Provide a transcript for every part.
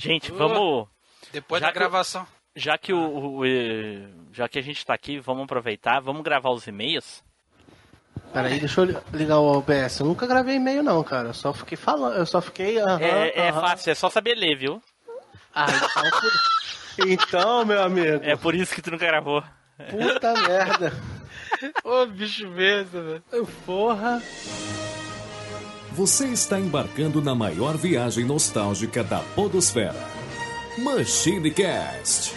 Gente, vamos. Depois Já da que- gravação. Já que o, o- já que a gente tá aqui, vamos aproveitar, vamos gravar os e-mails. Peraí, deixa eu li- ligar o OBS. Eu nunca gravei e-mail, não, cara. Eu só fiquei falando. Eu só fiquei. aham, é é aham. fácil, é só saber ler, viu? Ah, então, por- então, meu amigo. É por isso que tu nunca gravou. Puta merda. Ô, bicho besta, velho. Porra. Você está embarcando na maior viagem nostálgica da Podosfera. Machine Cast.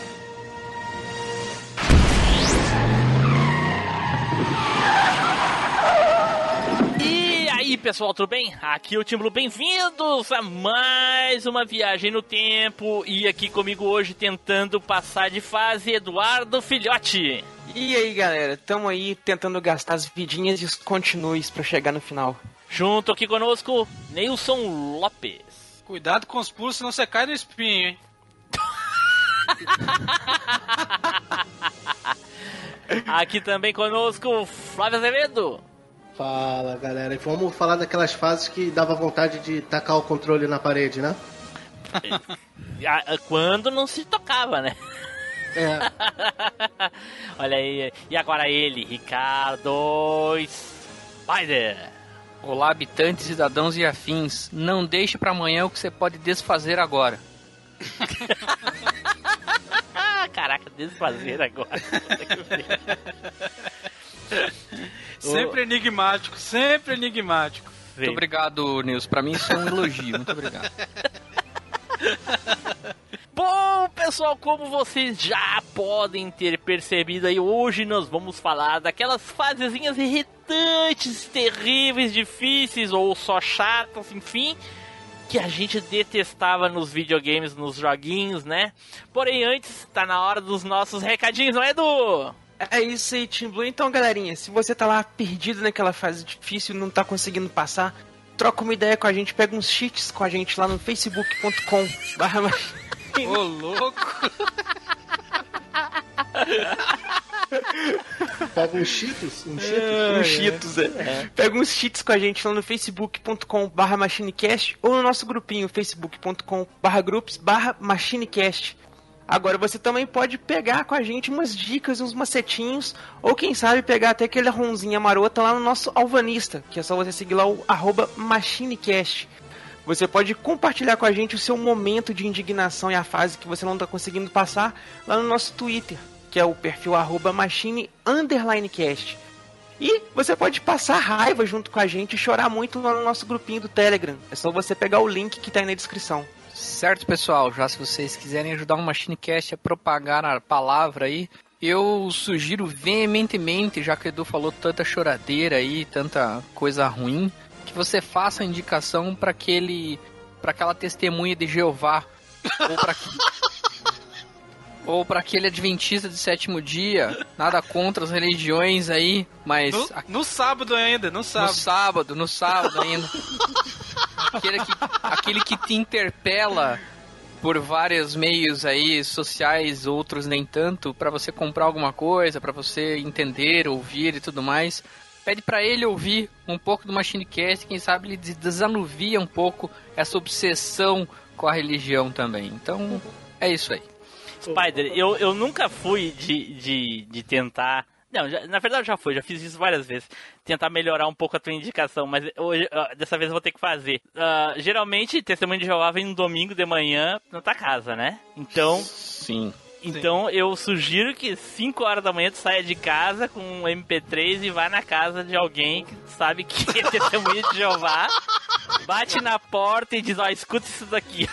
E aí, pessoal, tudo bem? Aqui é o Tim Blue, bem-vindos a mais uma viagem no tempo. E aqui comigo hoje tentando passar de fase Eduardo Filhote. E aí, galera, tamo aí tentando gastar as vidinhas e os continues pra chegar no final. Junto aqui conosco, Neilson Lopes. Cuidado com os pulos, senão você cai no espinho, hein? Aqui também conosco, Flávio Azevedo. Fala, galera. E vamos falar daquelas fases que dava vontade de tacar o controle na parede, né? Ah, Quando não se tocava, né? É. Olha aí. E agora ele, Ricardo Spider. Olá, habitantes, cidadãos e afins. Não deixe pra amanhã o que você pode desfazer agora. Ah, caraca, desfazer agora. Sempre enigmático, sempre enigmático. Muito obrigado, Nils. Pra mim isso é um elogio. Muito obrigado. Bom, pessoal, como vocês já podem ter percebido aí, hoje nós vamos falar daquelas fasezinhas irritantes, terríveis, difíceis ou só chatas, enfim, que a gente detestava nos videogames, nos joguinhos, né? Porém, antes, tá na hora dos nossos recadinhos, não é, Edu? É isso aí, Team Blue. Então, galerinha, se você tá lá perdido naquela fase difícil e não tá conseguindo passar, troca uma ideia com a gente, pega uns cheats com a gente lá no facebook.com barra Ô, louco. Pega uns cheetos, um cheetos. uns cheats, é. Pega uns cheats com a gente lá no facebook.com barra machinecast ou no nosso grupinho facebook.com barra groups barra machinecast. Agora você também pode pegar com a gente umas dicas, uns macetinhos, ou quem sabe pegar até aquele ronzinha marota lá no nosso Alvanista, que é só você seguir lá o arroba machinecast. Você pode compartilhar com a gente o seu momento de indignação e a fase que você não está conseguindo passar lá no nosso Twitter, que é o perfil arroba machine underline cast. E você pode passar raiva junto com a gente e chorar muito lá no nosso grupinho do Telegram. É só você pegar o link que está aí na descrição. Certo, pessoal? Já se vocês quiserem ajudar o MachineCast a propagar a palavra aí, eu sugiro veementemente, já que o Edu falou tanta choradeira aí, tanta coisa ruim, que você faça a indicação para aquele, para aquela testemunha de Jeová ou para ou para aquele adventista de sétimo dia. Nada contra as religiões aí, mas No, no sábado ainda, no no sábado. sábado, no sábado ainda. aquele, que, aquele que te interpela por vários meios aí sociais, outros nem tanto, pra você comprar alguma coisa, pra você entender, ouvir e tudo mais. Pede pra ele ouvir um pouco do Machinecast, quem sabe ele des- desanuvia um pouco essa obsessão com a religião também. Então, é isso aí. Spider, eu, eu nunca fui de, de, de tentar. Não, já- na verdade eu já fui, já fiz isso várias vezes. Tentar melhorar um pouco a tua indicação, mas hoje, dessa vez eu vou ter que fazer. Ah, geralmente, testemunho de Jeová vem no domingo de manhã na tua casa, né? Então, Sim. Então eu sugiro que 5 horas da manhã tu saia de casa com um MP3 e vá na casa de alguém que sabe que é testemunho de Jeová. Bate na porta e diz, ó, escuta isso daqui.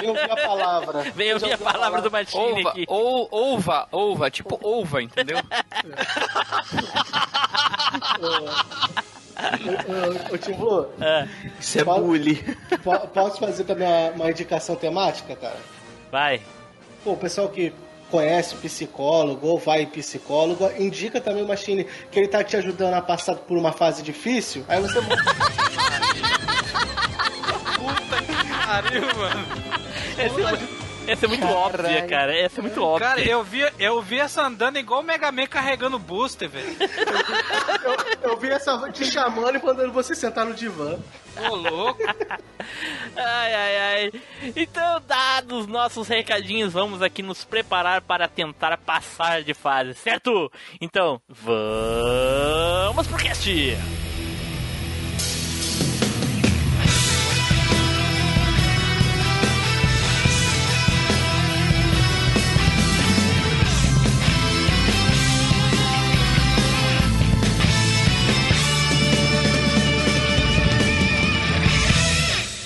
Vem ouvir a palavra. Vem ouvir a palavra do Machine Ova, aqui. ou, ova, ova, tipo ova, entendeu? Ô, Tim Blue, Isso é bullying. po- posso fazer também uma, uma indicação temática, cara? Vai. Pô, o pessoal que conhece psicólogo ou vai em psicólogo, indica também o Machine que ele tá te ajudando a passar por uma fase difícil. Aí você Puta que pariu, mano. Esse, Essa é muito óbvia, cara. Essa é muito óbvia. Cara, eu vi, eu vi essa andando igual o Mega Man carregando booster, velho. Eu, eu vi essa te chamando e mandando você sentar no divã. Ô, louco. Ai, ai, ai. Então, dados nossos recadinhos, vamos aqui nos preparar para tentar passar de fase, certo? Então, vamos pro cast!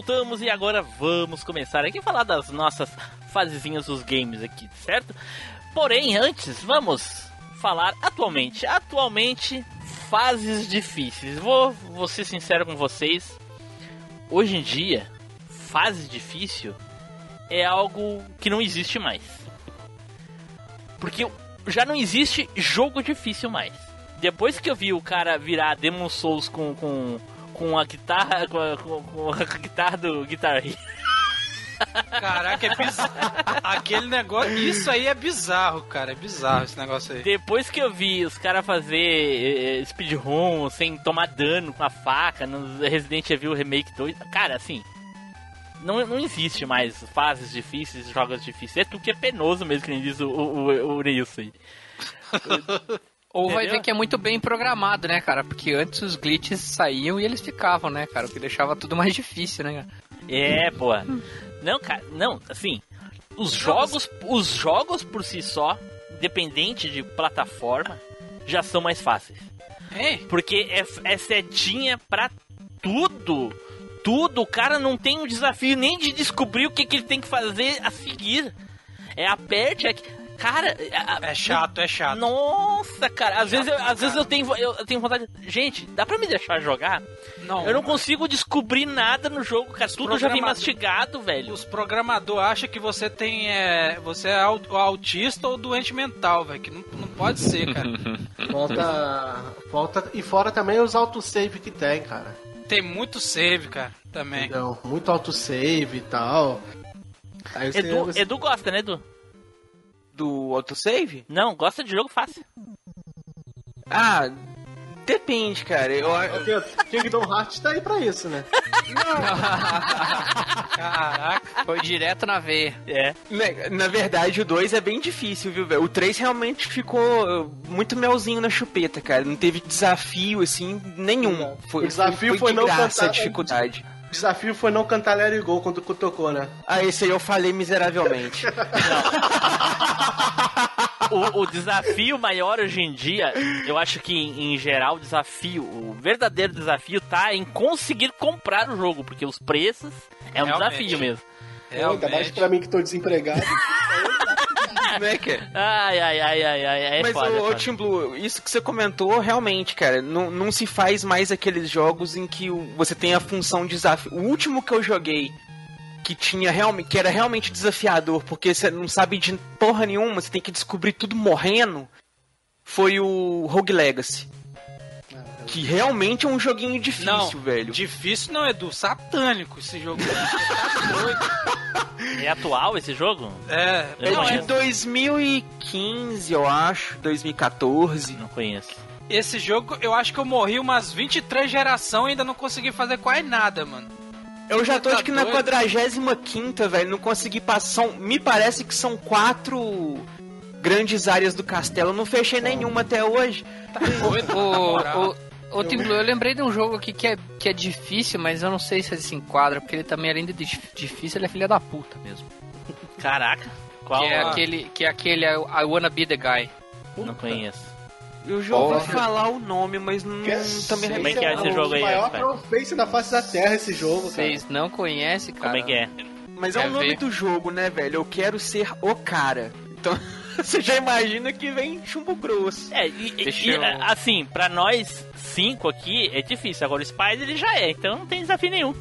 Voltamos e agora vamos começar aqui a falar das nossas fasezinhas dos games aqui, certo? Porém, antes, vamos falar atualmente. Atualmente, fases difíceis. Vou, vou ser sincero com vocês. Hoje em dia, fase difícil é algo que não existe mais. Porque já não existe jogo difícil mais. Depois que eu vi o cara virar Demon Souls com, com, com a guitarra com a, com, com a guitarra do Guitar Caraca, é bizarro. Aquele negócio. Isso aí é bizarro, cara. É bizarro esse negócio aí. depois que eu vi os caras fazer eh, speedrun sem tomar dano com a faca no Resident Evil Remake 2, cara, assim, não, não existe mais fases difíceis, jogos difíceis. É tu que é penoso mesmo, que nem diz o, o, o, o Ou vai Entendeu? ver que é muito bem programado, né, cara? Porque antes os glitches saíam e eles ficavam, né, cara? O que deixava tudo mais difícil, né, cara? É, pô. Não, cara, não, assim, os jogos, os jogos por si só, independente de plataforma, já são mais fáceis. Ei, Porque é, é setinha pra tudo. Tudo. O cara não tem um desafio nem de descobrir o que, que ele tem que fazer a seguir. É aperte aqui. Cara, é chato, é chato. nossa, cara, às vezes, eu, às vezes eu tenho, eu, tenho vontade. Gente, dá pra me deixar jogar? Não, Eu não consigo descobrir nada no jogo, cara. Tudo já vem mastigado, velho. Os programadores acham que você tem. É, você é au- autista ou doente mental, velho. Que não, não pode ser, cara. Falta. Falta. E fora também os autosave que tem, cara. tem muito save, cara. Também. Entendeu? Muito autosave e tal. Aí Edu, você- Edu gosta, né, Edu? Do autosave? Não, gosta de jogo fácil. Ah, depende, cara. Eu, Porque Kingdom Hearts tá aí pra isso, né? Caraca. Foi direto na veia. É. na, na verdade, o 2 é bem difícil, viu, velho? O 3 realmente ficou uh, muito melzinho na chupeta, cara. Não teve desafio, assim, nenhum. Foi, O desafio foi, foi de não graça cantar- a dificuldade. Desafio foi não cantar Let It Go quando tocou, né? Ah, esse aí eu falei miseravelmente. O, o desafio maior hoje em dia, eu acho que em, em geral o desafio, o verdadeiro desafio tá em conseguir comprar o jogo, porque os preços é um Realmente. desafio mesmo. Ainda mais Realmente. pra mim que tô desempregado. né, cara? Ai, ai, ai, ai, ai, é Mas, foda, é ô. Tim Blue, isso que você comentou, realmente, cara, não, não se faz mais aqueles jogos em que você tem a função desafio. O último que eu joguei que tinha realmente, que era realmente desafiador, porque você não sabe de porra nenhuma, você tem que descobrir tudo morrendo, foi o Rogue Legacy. Que realmente é um joguinho difícil, Não, velho. Difícil não, Edu. Satânico esse jogo. Tá doido. É atual esse jogo? É, Eu É não de conheço. 2015, eu acho, 2014. Não conheço. esse jogo eu acho que eu morri umas 23 gerações e ainda não consegui fazer quase nada, mano. Eu já tô Tá acho que na doido? 45 velho, não consegui passar. São, me parece que são quatro grandes áreas do castelo. Eu não fechei nenhuma até hoje. Tá doido. Moral. Ô, Tim Blue, eu lembrei de um jogo aqui que é, que é difícil, mas eu não sei se ele se enquadra, porque ele também, além de dif- difícil, ele é filha da puta mesmo. Caraca. Qual? Que é Ah. aquele, que é aquele I, I Wanna Be The Guy. Não conheço. Eu já ouvi Porra. falar o nome, mas não, me Como é que é esse jogo aí, O maior fanbase da face da Terra esse jogo, cara. Vocês não conhecem, cara? Como é que é? Mas é Quer o nome ver? do jogo, né, velho? Eu quero ser o cara. Então, você já imagina que vem chumbo grosso. É, e, e- eu- assim, pra nós cinco aqui é difícil. Agora o Spider ele já é, então não tem desafio nenhum.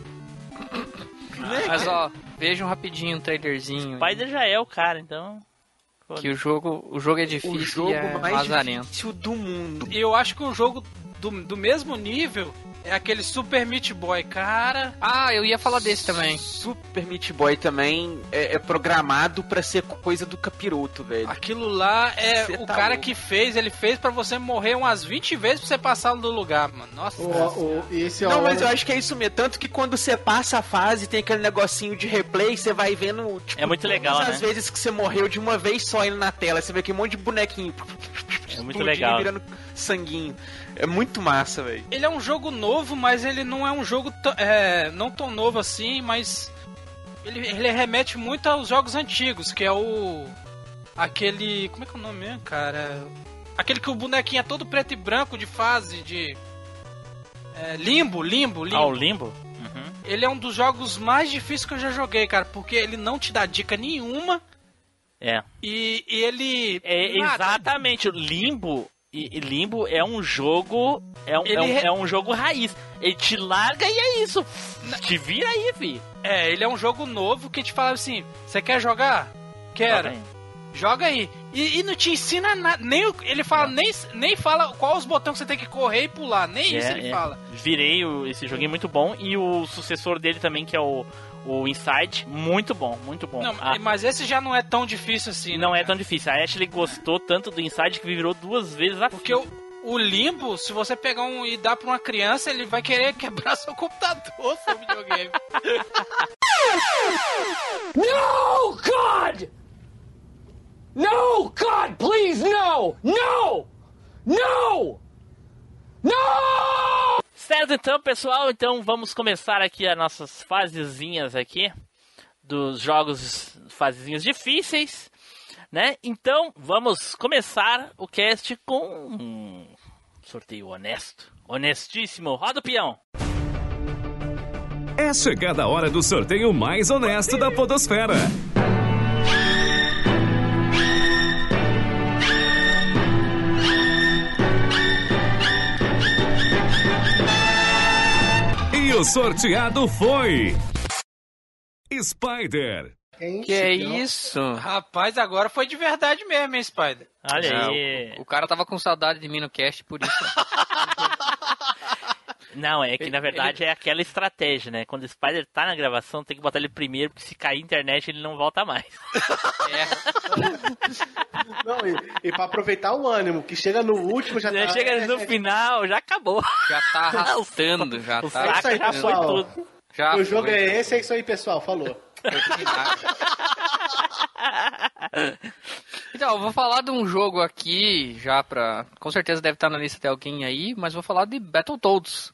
Mas ó, vejam rapidinho um trailerzinho. O Spider já é o cara, então. Que o jogo, o jogo é difícil O jogo e é mais lazarento. difícil do mundo. Eu acho que um jogo do, do mesmo nível é aquele Super Meat Boy, cara. Ah, eu ia falar desse também. Super Meat Boy também é, é programado pra ser coisa do capiroto, velho. Aquilo lá é Cê o tá cara louco. que fez, ele fez pra você morrer umas 20 vezes pra você passar no lugar, mano. Nossa. O, o, esse Não, ó, mas eu acho que é isso mesmo. Tanto que quando você passa a fase, tem aquele negocinho de replay, você vai vendo, tipo, É muito legal, todas né? as vezes que você morreu de uma vez só indo na tela. Você vê aquele monte de bonequinho. É muito legal. virando sanguinho. É muito massa, velho. Ele é um jogo novo, mas ele não é um jogo tão- é, não tão novo assim, mas ele, ele remete muito aos jogos antigos, que é o aquele, como é que é o nome mesmo, cara? Aquele que o bonequinho é todo preto e branco de fase de é, limbo, limbo, limbo. Ah, o Limbo? Uhum. Ele é um dos jogos mais difíceis que eu já joguei, cara, porque ele não te dá dica nenhuma É. e, e ele É exatamente. o Limbo. E e Limbo é um jogo. É um, é, um, é um jogo raiz. Ele te larga e é isso. Te vira aí, fi. É, ele é um jogo novo que te fala assim: você quer jogar? Quero. Joga aí. E, e não te ensina nada. Nem, ele fala, nem, nem fala qual os botões que você tem que correr e pular. Nem isso É, ele é. fala. Virei o- esse joguinho muito bom. E o sucessor dele também, que é o, o Inside, muito bom, muito bom. Não, Ah, mas esse já não é tão difícil assim, né, não é cara? tão difícil. A Ashley gostou tanto do Inside que virou duas vezes a Porque o, o limbo, se você pegar um e dar pra uma criança, ele vai querer quebrar seu computador, seu videogame. No, God! No, God, please, no! No! No! No! Certo, então, pessoal, então vamos começar aqui as nossas fasezinhas aqui dos jogos fasezinhos difíceis, né? Então, vamos começar o cast com um sorteio honesto, honestíssimo. Roda o peão. É chegada a hora do sorteio mais honesto da Podosfera. O sorteado foi. Spider. Que é isso? Rapaz, agora foi de verdade mesmo, hein, Spider? Olha Não, aí. o, o cara tava com saudade de mim no cast, por isso. Não, é que Ele- na verdade é aquela estratégia, né? Quando o Spider tá na gravação, tem que botar ele primeiro, porque se cair a internet ele não volta mais. é, Não, e, e pra aproveitar o ânimo, que chega no último já Já tá... chega no final, já acabou. já tá arrastando, já O tá. É isso aí, pessoal. tudo. Já o jogo foi. é esse, é isso aí, pessoal. Falou. Então, eu vou falar de um jogo aqui, já pra. Com certeza deve estar na lista de alguém aí, mas vou falar de Battletoads.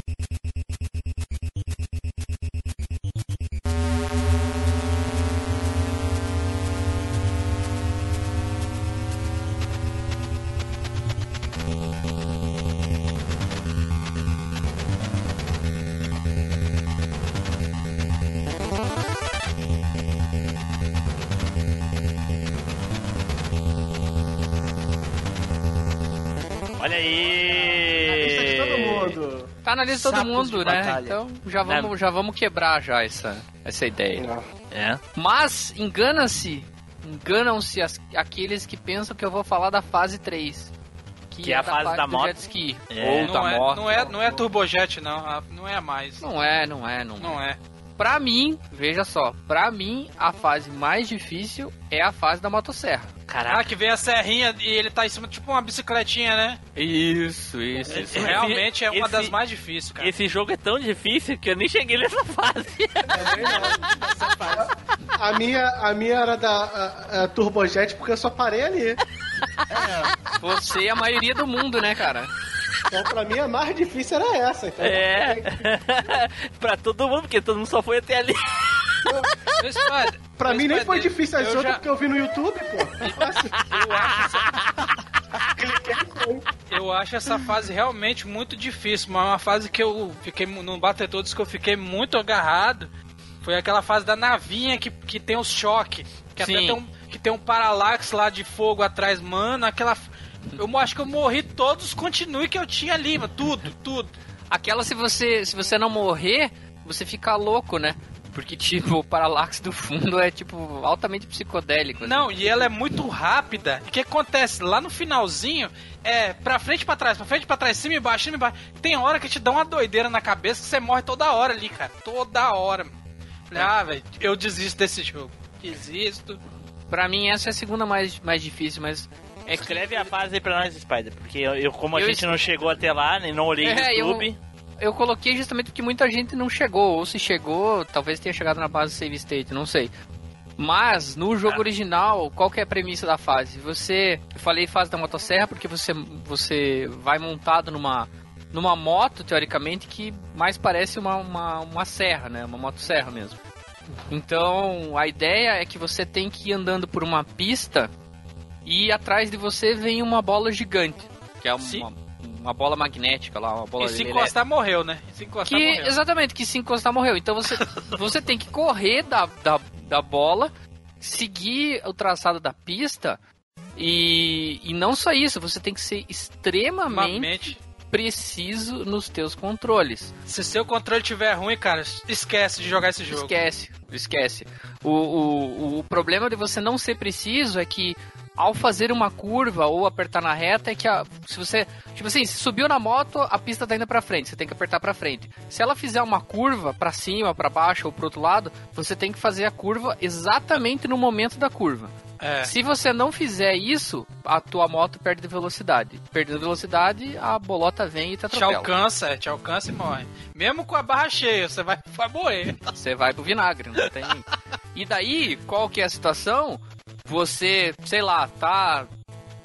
mundo. Tá na lista de todo mundo, né? Então já vamos, já vamos quebrar já essa, essa ideia. É. Mas engana-se, enganam-se as- aqueles que pensam que eu vou falar da fase 3. Que é a fase da moto. jet ski. É. Ou Não da é, moto. não, é, não é Turbojet, não. ah, Não é mais. Não é, não é, não, Não é. Pra mim, veja só, pra mim a fase mais difícil é a fase da motosserra. Ah, Caraca. que vem a serrinha e ele tá em cima, tipo uma bicicletinha, né? Isso, isso, Esse- Realmente é uma esse- das mais difíceis, cara. Esse jogo é tão difícil que eu nem cheguei nessa fase. A minha, a minha era da a, a Turbojet porque eu só parei ali. Você e a maioria do mundo, né, cara? Então, pra mim, a mais difícil era essa. Então, É. pra todo mundo, porque todo mundo só foi até ali. Pra mim nem foi difícil as eu outras já- porque eu vi no YouTube, pô. Eu acho, Cliquei Eu acho essa fase realmente muito difícil, mas uma fase que eu fiquei no Battletoads que eu fiquei muito agarrado foi aquela fase da navinha que, que tem os choques, que até Sim. tem um, que tem um paralax lá de fogo atrás, mano, aquela eu acho que eu morri todos os continue que eu tinha ali, mano, tudo, tudo. Aquela, se você, se você não morrer, você fica louco, né? Porque, tipo, o Parallax do fundo é, tipo, altamente psicodélico. assim. Não, e ela é muito rápida. O que acontece? Lá no finalzinho, é pra frente, pra trás, pra frente, pra trás, cima e baixo, cima e baixo. Tem hora que te dá uma doideira na cabeça que você morre toda hora ali, cara. Toda hora. Falei, ah, velho, eu desisto desse jogo. Desisto. Pra mim, essa é a segunda mais, mais difícil, mas... É Escreve a fase aí pra nós, Spider, porque eu, eu- como a Eu gente es- não chegou até lá, nem não olhei no É, eu- YouTube. eu coloquei justamente porque muita gente não chegou. Ou se chegou, talvez tenha chegado na base save state, não sei. Mas no jogo Ah. original, qual que é a premissa da fase? Você, eu falei fase da motosserra porque você você vai montado numa numa moto teoricamente que mais parece uma, uma, uma serra, né? Uma motosserra mesmo. Então a ideia é que você tem que ir andando por uma pista e atrás de você vem uma bola gigante, que é Sim. uma, uma bola magnética lá, uma bola E se encostar, morreu, né? Se encostar, Que, morreu. exatamente, que se encostar morreu. Então você, você tem que correr da, da, da bola, seguir o traçado da pista e, e não só isso, você tem que ser extremamente Mente. preciso nos teus controles. Se seu controle tiver ruim, cara, esquece de jogar esse jogo. Esquece, esquece. O, o, o problema de você não ser preciso é que ao fazer uma curva ou apertar na reta é que a, se você, tipo assim, se subiu na moto, a pista tá indo pra frente, você tem que apertar pra frente. Se ela fizer uma curva pra cima, pra baixo ou pro outro lado, você tem que fazer a curva exatamente no momento da curva. É. Se você não fizer isso, a tua moto perde velocidade. Perdendo velocidade, a bolota vem e te Te atropela. alcança, é, te alcança e morre. Mesmo com a barra cheia, você vai, vai morrer. Você vai pro vinagre, não tem. E daí, qual que é a situação? Você, sei lá, tá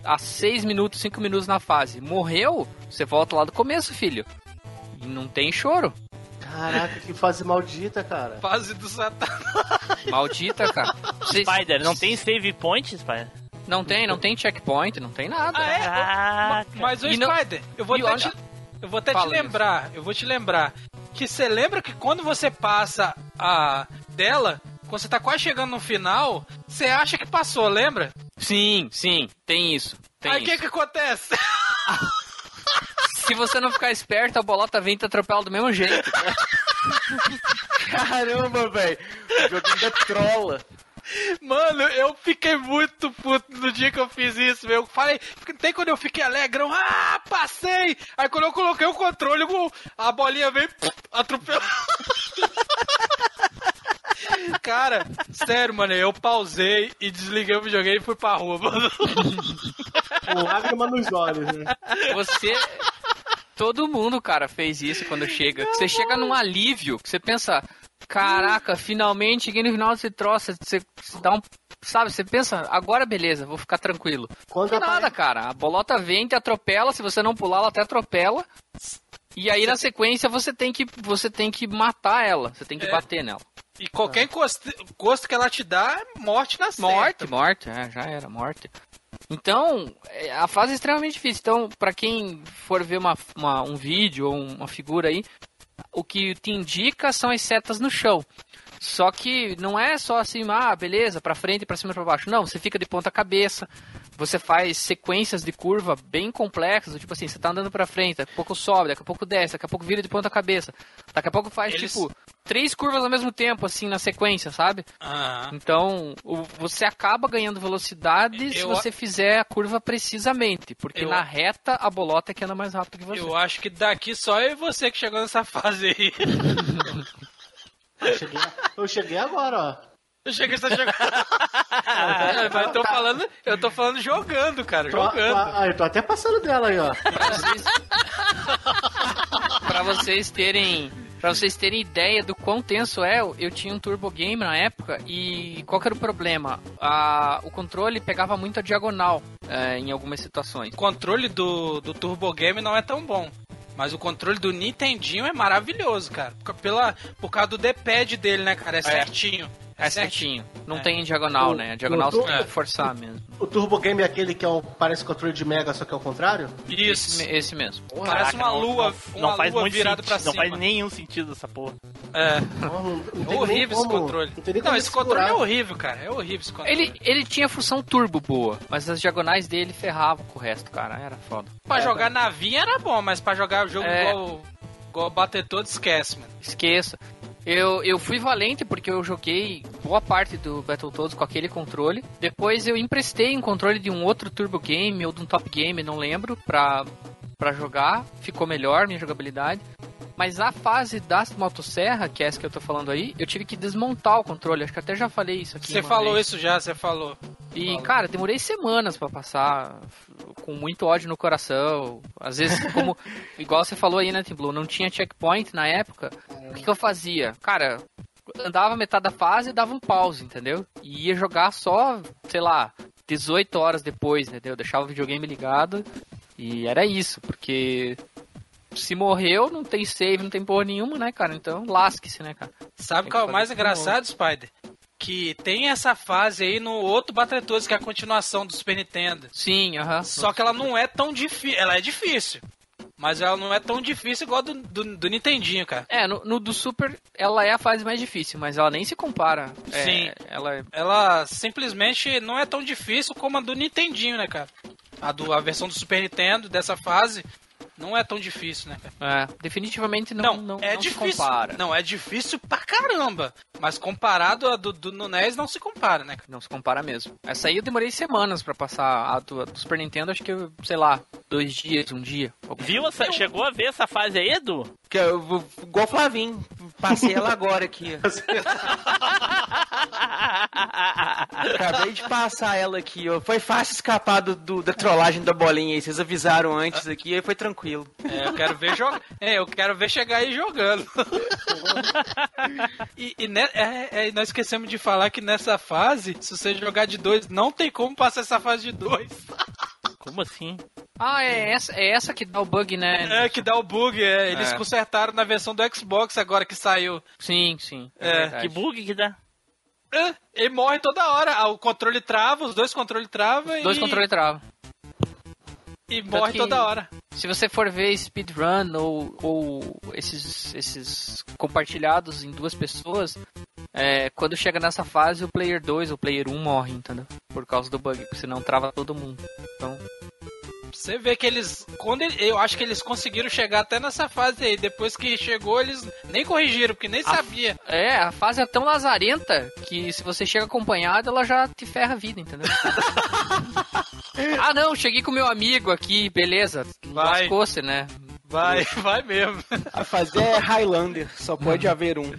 há 6 minutos, 5 minutos na fase. Morreu, você volta lá do começo, filho. E não tem choro. Caraca, que fase maldita, cara. Fase do Satã. Maldita, cara. Spider, não tem save point, Spider? Não tem, não tem checkpoint, não tem nada. Ah, é? Caraca. Mas o não- Spider, eu vou até, te, eu vou até te lembrar, eu vou te lembrar que você lembra que quando você passa a dela, quando você tá quase chegando no final, você acha que passou, lembra? Sim, sim, tem isso. Tem Aí o que que acontece? Se você não ficar esperto, a bolota vem e te atropela do mesmo jeito. Caramba, velho. O joguinho da trola. Mano, eu fiquei muito puto no dia que eu fiz isso, meu. Eu falei, tem quando eu fiquei alegrão, ah, passei! Aí quando eu coloquei o controle, a bolinha veio, atropelou. Cara, sério, mano, eu pausei e desliguei o videogame e fui pra rua, mano. Com lágrima nos olhos, né? Você. Todo mundo, cara, fez isso quando chega. Você chega num alívio, você pensa, caraca, finalmente cheguei no final desse troço. Você, você dá um. Sabe, você pensa, agora beleza, vou ficar tranquilo. Quando Não apare- nada, cara. A bolota vem, te atropela. Se você não pular, ela até atropela. E aí, na sequência, você tem que, você tem que matar ela. Você tem que É. bater nela. E qualquer encosto, encosto que ela te dá, é morte na certa. Morte, morte, é, já era, morte. Então, é, a fase é extremamente difícil. Então, pra quem for ver uma, uma- um vídeo ou uma figura aí, o que te indica são as setas no chão. Só que não é só assim, ah, beleza, pra frente, pra cima, pra baixo. Não, você fica de ponta cabeça. Você faz sequências de curva bem complexas, do tipo assim, você tá andando pra frente, daqui a pouco sobe, daqui a pouco desce, daqui a pouco vira de ponta cabeça. Daqui a pouco faz, Eles- tipo, três curvas ao mesmo tempo, assim, na sequência, sabe? Ah, Então, o- você acaba ganhando velocidade se Eu- você fizer a curva precisamente, porque Eu- na reta a bolota é que anda mais rápido que você. eu acho que daqui só eu e você que chegou nessa fase aí. Eu cheguei, eu cheguei agora, ó. Eu cheguei a chegar. É, mas eu tô falando, eu tô falando jogando, cara, Tô- jogando. ah, eu tô até passando dela aí, ó. Pra vocês, pra vocês terem Pra vocês terem ideia do quão tenso é, eu tinha um Turbo Game na época e qual que era o problema? A, o controle pegava muito a diagonal é, em algumas situações. O controle do, do Turbo Game não é tão bom. Mas o controle do Nintendinho é maravilhoso, cara. Por, pela, por causa do D-pad dele, né, cara? É certinho. É certinho. Não tem em diagonal, O- né? A diagonal você tem é. que forçar mesmo. O Turbo Game é aquele que é o, parece controle de Mega, só que é o contrário? Isso. Esse, esse mesmo. Parece uma não- lua, não, uma não faz lua muito virada sentido, pra Não cima. faz nenhum sentido essa porra. É. Não, não tem É horrível esse como- controle. Não, tem Não, esse controle é horrível, cara. É horrível esse controle. Ele, ele tinha função turbo boa, mas as diagonais dele ferravam com o resto, cara. Era foda. Pra jogar navinha era bom, mas pra jogar o jogo É. igual, igual bater todo, esquece, mano. Esqueça. Eu, eu fui valente porque eu joguei boa parte do Battletoads com aquele controle. Depois eu emprestei um controle de um outro Turbo Game ou de um Top Game, não lembro, pra, pra jogar. Ficou melhor minha jogabilidade. Mas a fase da motosserra, que é essa que eu tô falando aí, eu tive que desmontar o controle. Acho que até já falei isso aqui. Você falou vez. isso já, você falou. E, cara, demorei semanas pra passar com muito ódio no coração. Às vezes, como, igual você falou aí, né, Tim Blue, não tinha checkpoint na época. O que, que eu fazia? Cara, andava metade da fase e dava um pause, entendeu? E ia jogar só, sei lá, 18 horas depois, entendeu? Eu deixava o videogame ligado e era isso, porque se morreu, não tem save, não tem porra nenhuma, né, cara? Então, lasque-se, né, cara? Sabe qual é o mais engraçado, Spider? Que tem essa fase aí no outro Battletoads, que é a continuação do Super Nintendo. Sim, aham. Só que ela não é tão difícil. Ela é difícil. Mas ela não é tão difícil igual a do, do, do Nintendinho, cara. É, no, no do Super, ela é a fase mais difícil, mas ela nem se compara. É, Sim. Ela é Ela simplesmente não é tão difícil como a do Nintendinho, né, cara? A, do, a versão do Super Nintendo dessa fase não é tão difícil, né? É, definitivamente não, Não, não, é não se difícil. compara. Não, é difícil pra caramba. Mas comparado a do, do no NES, não se compara, né? Não se compara mesmo. Essa aí eu demorei semanas pra passar. A do, a do Super Nintendo, acho que, eu, sei lá, dois dias, um dia. Viu essa, chegou a ver essa fase aí, Edu? Que eu, vou- igual o Flavinho. Passei ela agora aqui. Acabei de passar ela aqui, ó. Foi fácil escapar do, do- da trollagem da bolinha aí. Vocês avisaram antes aqui, aí foi tranquilo. É, eu quero ver jogar. É, eu quero ver chegar aí jogando. e e ne- é, é, nós esquecemos de falar que nessa fase, se você jogar de dois, não tem como passar essa fase de dois. Como assim? Ah, é essa, é essa que dá o bug, né? É, que dá o bug. É. Eles É. consertaram na versão do Xbox agora que saiu. Sim, sim. É, verdade. Que bug que dá? É, ele morre toda hora. Ah, O controle trava, os dois controles travam Dois e, controles travam. e morre que- toda hora. Se você for ver speedrun ou, ou esses, esses compartilhados em duas pessoas, é, quando chega nessa fase, o player 2 ou player 1 morre, entendeu? Por causa do bug, porque senão trava todo mundo. Então, Você vê que eles. Quando ele- eu acho que eles conseguiram chegar até nessa fase aí. Depois que chegou, eles nem corrigiram, porque nem sabia. é, a fase é tão lazarenta que se você chega acompanhado, ela já te ferra a vida, entendeu? ah, não, cheguei com meu amigo aqui, beleza. Vai. Lascou-se, né? Vai, vai mesmo. A fazer é Highlander, só pode haver um.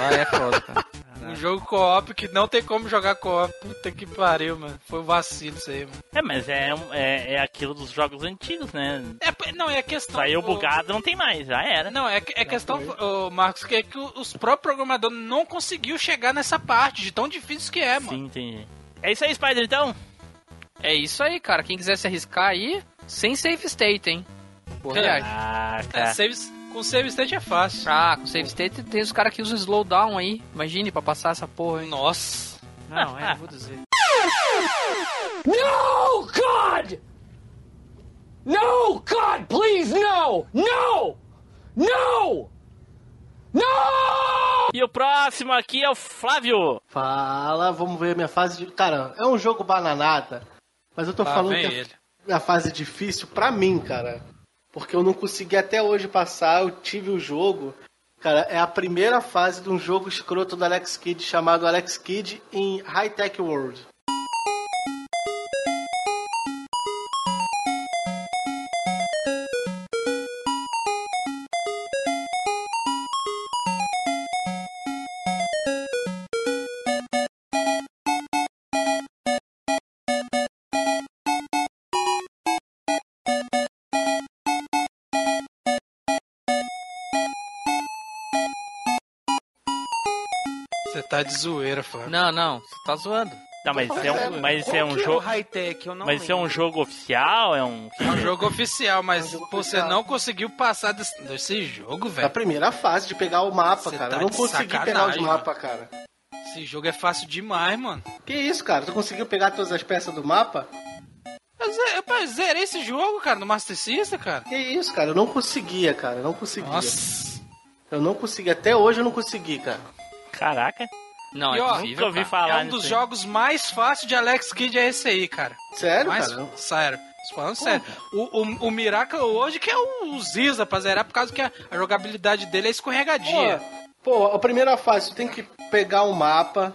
Ah, é foda, cara. Um jogo co-op que não tem como jogar co-op. Puta que pariu, mano. Foi um vacilo isso aí, mano. É, mas é, é, é aquilo dos jogos antigos, né? É, não, é questão. Saiu o- bugado, não tem mais, já era. Não, é, é questão, ô, Marcos, que é que os próprios programadores não conseguiu chegar nessa parte de tão difícil que é, mano. Sim, entendi. É isso aí, Spider, então? É isso aí, cara. Quem quiser se arriscar aí, sem save state, hein? Porra, aliás. Ah, É, cara. saves- com save state é fácil. Ah, com save state tem os caras que usam slowdown aí. Imagine pra passar essa porra, hein? Nossa. Não, é, vou dizer. No, God! No, God, please, no! No! No! No! E o próximo aqui é o Flávio. Fala, vamos ver a minha fase de. Cara, é um jogo bananada, mas eu tô Lá falando que é ele. a fase difícil pra mim, cara. Porque eu não consegui até hoje passar, eu tive o jogo. Cara, é a primeira fase de um jogo escroto do Alex Kidd chamado Alex Kidd em High Tech World. Tá de zoeira, Flávio. Não, não, você tá zoando. Tá, mas é um, mas Qual é um que jogo. o high-tech? Eu não Mas isso é um lembro. jogo oficial? É um. É um jogo oficial, mas É um jogo pô, você oficial. não conseguiu passar desse, desse jogo, É a velho. primeira fase de pegar o mapa, Você cara. tá eu não consegui pegar os sacanagem, mapas, cara. Esse jogo é fácil demais, mano. Que isso, cara? Tu conseguiu pegar todas as peças do mapa? Eu, zerei esse jogo, cara, no Master System, cara. Que isso, cara? Eu não conseguia, cara. Eu não conseguia. Nossa. Eu não consegui. Até hoje eu não consegui, cara. Caraca. Não, E, é ó, possível. Nunca ouvi falar É um dos aí. jogos mais fáceis de Alex Kidd é esse aí, cara. Sério, Mais cara? sério. Tô Falando sério. O, o, o Miracle hoje que é o Ziza pra zerar, por causa que a, a jogabilidade dele é escorregadia. Pô, a primeira fase, tu tem que pegar um mapa,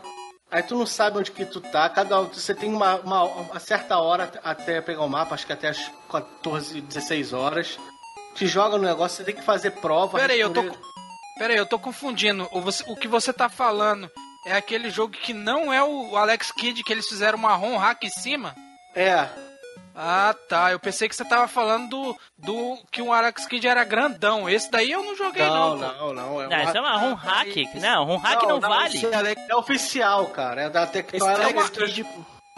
aí tu não sabe onde que tu tá, cada você tem uma, uma, uma certa hora até pegar o mapa, acho que até as 14, 16 horas. Te joga no negócio, você tem que fazer prova. Pera aí, eu tô. responder- Pera aí, eu tô confundindo. O, você- o que você tá falando é aquele jogo que não é o Alex Kidd, que eles fizeram uma ROM hack em cima? É, Ah, tá. Eu pensei que você tava falando do, do que o Alex Kidd era grandão. Esse daí eu não joguei, não. não, pô. não, não. É, Não, isso é uma ROM hack. Não, ROM hack não, vale. Esse Alex, é oficial, cara. É da esse Tectoy. Alex Kidd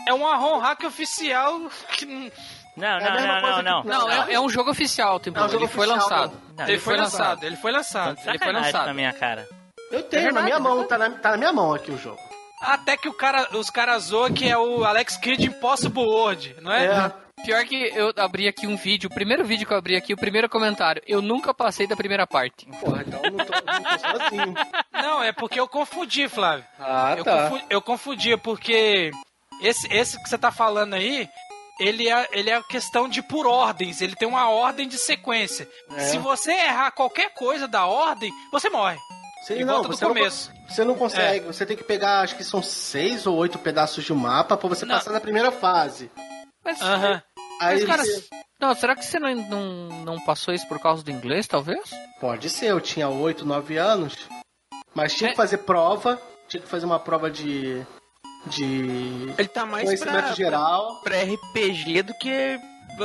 É uma ROM hack oficial que. não- Não, É não, não, não, que- não. Não, é, é um jogo oficial, tipo, É um jogo ele foi oficial, lançado. Não, ele foi lançado, ele foi lançado. ele foi Sacanagem lançado. na minha cara. Eu tenho É na minha é mão, tá na, tá na minha mão aqui o jogo. Até que o cara, os caras zoam que é o Alex Kidd Impossible World, não é? É. Pior que eu abri aqui um vídeo, o primeiro vídeo que eu abri aqui, o primeiro comentário, eu nunca passei da primeira parte. Porra, então eu não tô, não tô sozinho. Não, é porque eu confundi, Flávio. Ah, eu, tá. confu- eu confundia, porque esse, esse que você tá falando aí, ele é, ele é questão de por ordens, ele tem uma ordem de sequência. É. Se você errar qualquer coisa da ordem, você morre. Sim, E volta do você não começo. con- você não consegue. Você tem que pegar, acho que são seis ou oito pedaços de mapa pra você Não. passar na primeira fase. Mas, Aham. Aí mas cara, você- não, será que você não, não, não passou isso por causa do inglês, talvez? Pode ser, eu tinha oito, nove anos. Mas tinha É. que fazer prova. Tinha que fazer uma prova de. de. ele tá mais conhecimento pra, geral. pra RPG do que.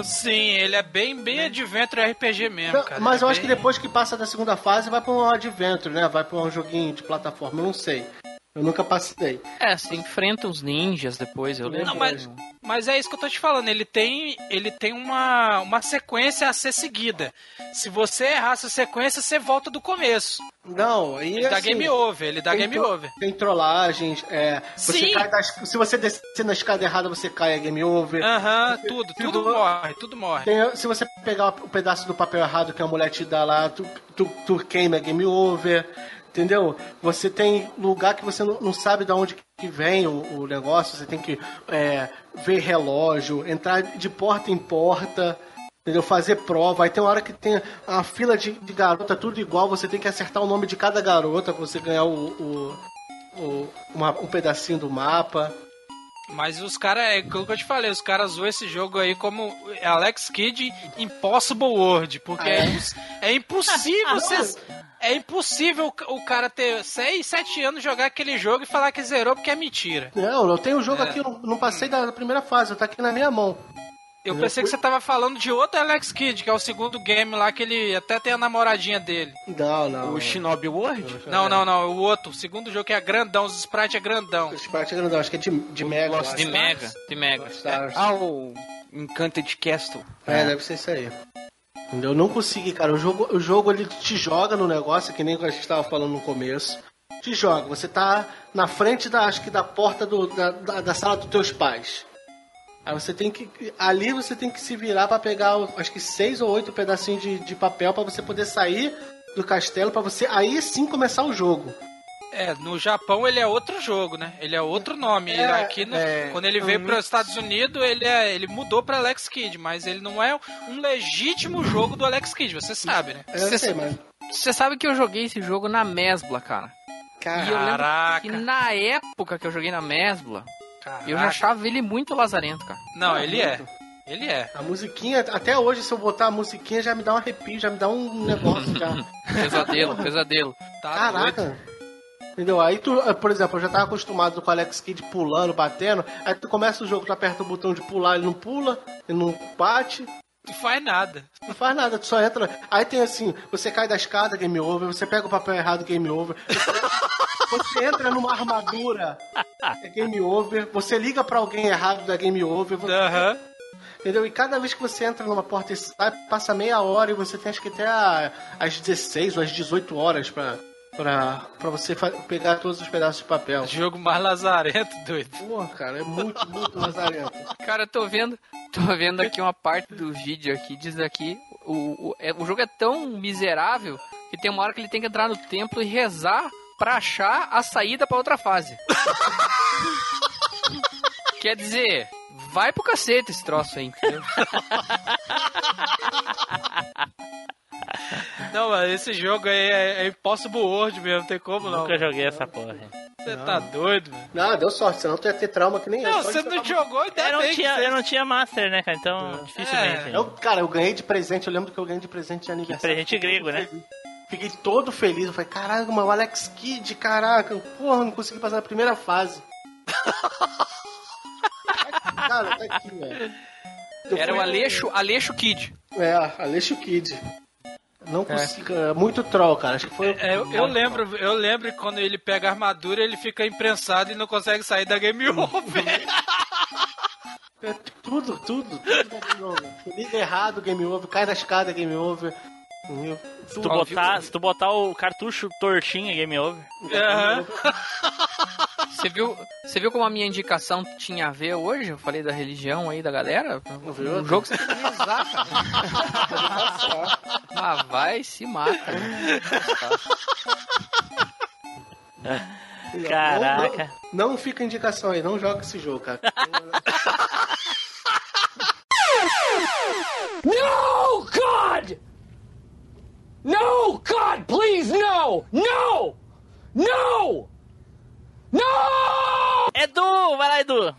Sim, ele é bem, bem adventure RPG mesmo, Não, cara. mas eu é acho que depois que passa da segunda fase vai pra um adventure, né? Vai pra um joguinho de plataforma, não sei. Eu nunca passei. É, você enfrenta os ninjas depois, eu lembro. Não, mas, mas é isso que eu tô te falando. Ele tem, ele tem uma, uma sequência a ser seguida. Se você errar essa sequência, você volta do começo. Não, e Ele dá assim, game over, ele dá game over. Tem trollagens, é. Você Sim. cai das- se você descer na escada errada, você cai, é game over. Aham, tudo, tudo Tudo- morre, tudo morre. Tem- se você pegar o pedaço do papel errado que a mulher te dá lá, tu, tu, tu queima, é game over. Entendeu? Você tem lugar que você não, sabe de onde que vem o, o negócio, você tem que é, ver relógio, entrar de porta em porta, entendeu? Fazer prova. Aí tem uma hora que tem uma fila de, de garota, tudo igual, você tem que acertar o nome de cada garota pra você ganhar o, o- o- uma- um pedacinho do mapa. Mas os caras, é aquilo que eu te falei, os caras zoam esse jogo aí como Alex Kidd Impossible World, porque é, imposs- é impossível você. É impossível o cara ter 6, 7 anos jogar aquele jogo e falar que zerou porque é mentira. Não, eu tenho o jogo É. aqui, eu não, não passei da, da primeira fase, tá aqui na minha mão. Eu Eu pensei que você tava falando de outro Alex Kidd, que é o segundo game lá que ele até tem a namoradinha dele. Não, não. O Shinobi World? Não, não, não, o outro, o segundo jogo que é grandão, os sprites é grandão. O Sprite é grandão, acho que é de, de Mega. Lost De. Mega, de Mega. Stars. Ah, o Encanted Castle. É, deve ser isso aí. Eu não consegui, cara. O jogo, o jogo ele te joga no negócio, que nem a gente tava falando no começo. Te joga. Você tá na frente da, acho que da porta do, da, da, da sala dos teus pais. Aí você tem que. Ali você tem que se virar pra pegar, acho que seis ou oito pedacinhos de, de papel pra você poder sair do castelo, pra você aí sim começar o jogo. É, no Japão ele é outro jogo, né? Ele é outro nome. Ele É, aqui, no- é, quando ele veio para os. Estados Unidos, ele, é, ele mudou para Alex Kidd, mas ele não é um legítimo jogo do Alex Kidd, você sabe, né? Eu Você sei, sabe- mas. Você sabe que eu joguei esse jogo na Mesbla, cara. E eu lembro Caraca. que na época que eu joguei na Mesbla, Caraca. eu já achava ele muito lazarento, cara. Não, ele é. Ele é. A musiquinha, até hoje, se eu botar a musiquinha, já me dá um arrepio, já me dá um negócio já. Pesadelo, pesadelo. Tá doido. Caraca! Entendeu? Aí tu, eh, por exemplo, eu já tava acostumado com o Alex Kidd pulando, batendo. Aí tu começa o jogo, tu aperta o botão de pular, ele não pula, ele não bate, Não faz nada. não faz nada, tu só entra. Aí tem assim, você cai da escada, game over, você pega o papel errado, game over. Você, entra numa armadura, é game over. Você liga pra alguém errado, da game over. você- Aham. Entendeu? E cada vez que você entra numa porta e sai, passa meia hora e você tem acho que até a- as 16 ou as 18 horas pra, pra, pra você pegar todos os pedaços de papel. Jogo mais lazarento, doido. Porra, cara, é muito, muito lazarento. Cara, eu tô vendo, tô vendo aqui uma parte do vídeo aqui, diz aqui, o, o, é- o jogo é tão miserável que tem uma hora que ele tem que entrar no templo e rezar pra achar a saída pra outra fase. Quer dizer, vai pro cacete esse troço aí, entendeu? Não, mas esse jogo aí é, é Impossible World mesmo, não tem como não. Nunca joguei essa porra. Você tá doido, velho. Não, deu sorte, senão tu ia ter trauma que nem eu. Não, você não jogou, ainda Eu não, que tinha, você- eu não tinha Master, né, cara? Então, dificilmente. É. Eu, cara, eu ganhei de presente, eu lembro que eu ganhei de presente de aniversário. presente grego, né? Fiquei todo feliz. Eu falei, caraca, mano, o Alex Kidd, caraca. Porra, não consegui passar na primeira fase. cara, tá aqui, velho. Eu Era o Aleixo, Aleixo Kid. É, Aleixo Kidd. Não consigo, é muito troll, cara. Acho que foi. É, eu, eu lembro, eu lembro que quando ele pega a armadura, ele fica imprensado e não consegue sair da Game Over. É tudo, tudo, tudo da Game Over. Liga errado, Game Over, cai na escada, Game Over. Se tu, botar, se tu botar o cartucho tortinho, é game over. Aham. Você viu, você viu como a minha indicação tinha a ver hoje? Eu falei da religião aí da galera. viu? Um jogo que você ah, vai, se mata. Caraca. Não, não fica indicação aí, não joga esse jogo, cara. No, God! No, God, please, no! No! No! No! Edu, vai lá, Edu.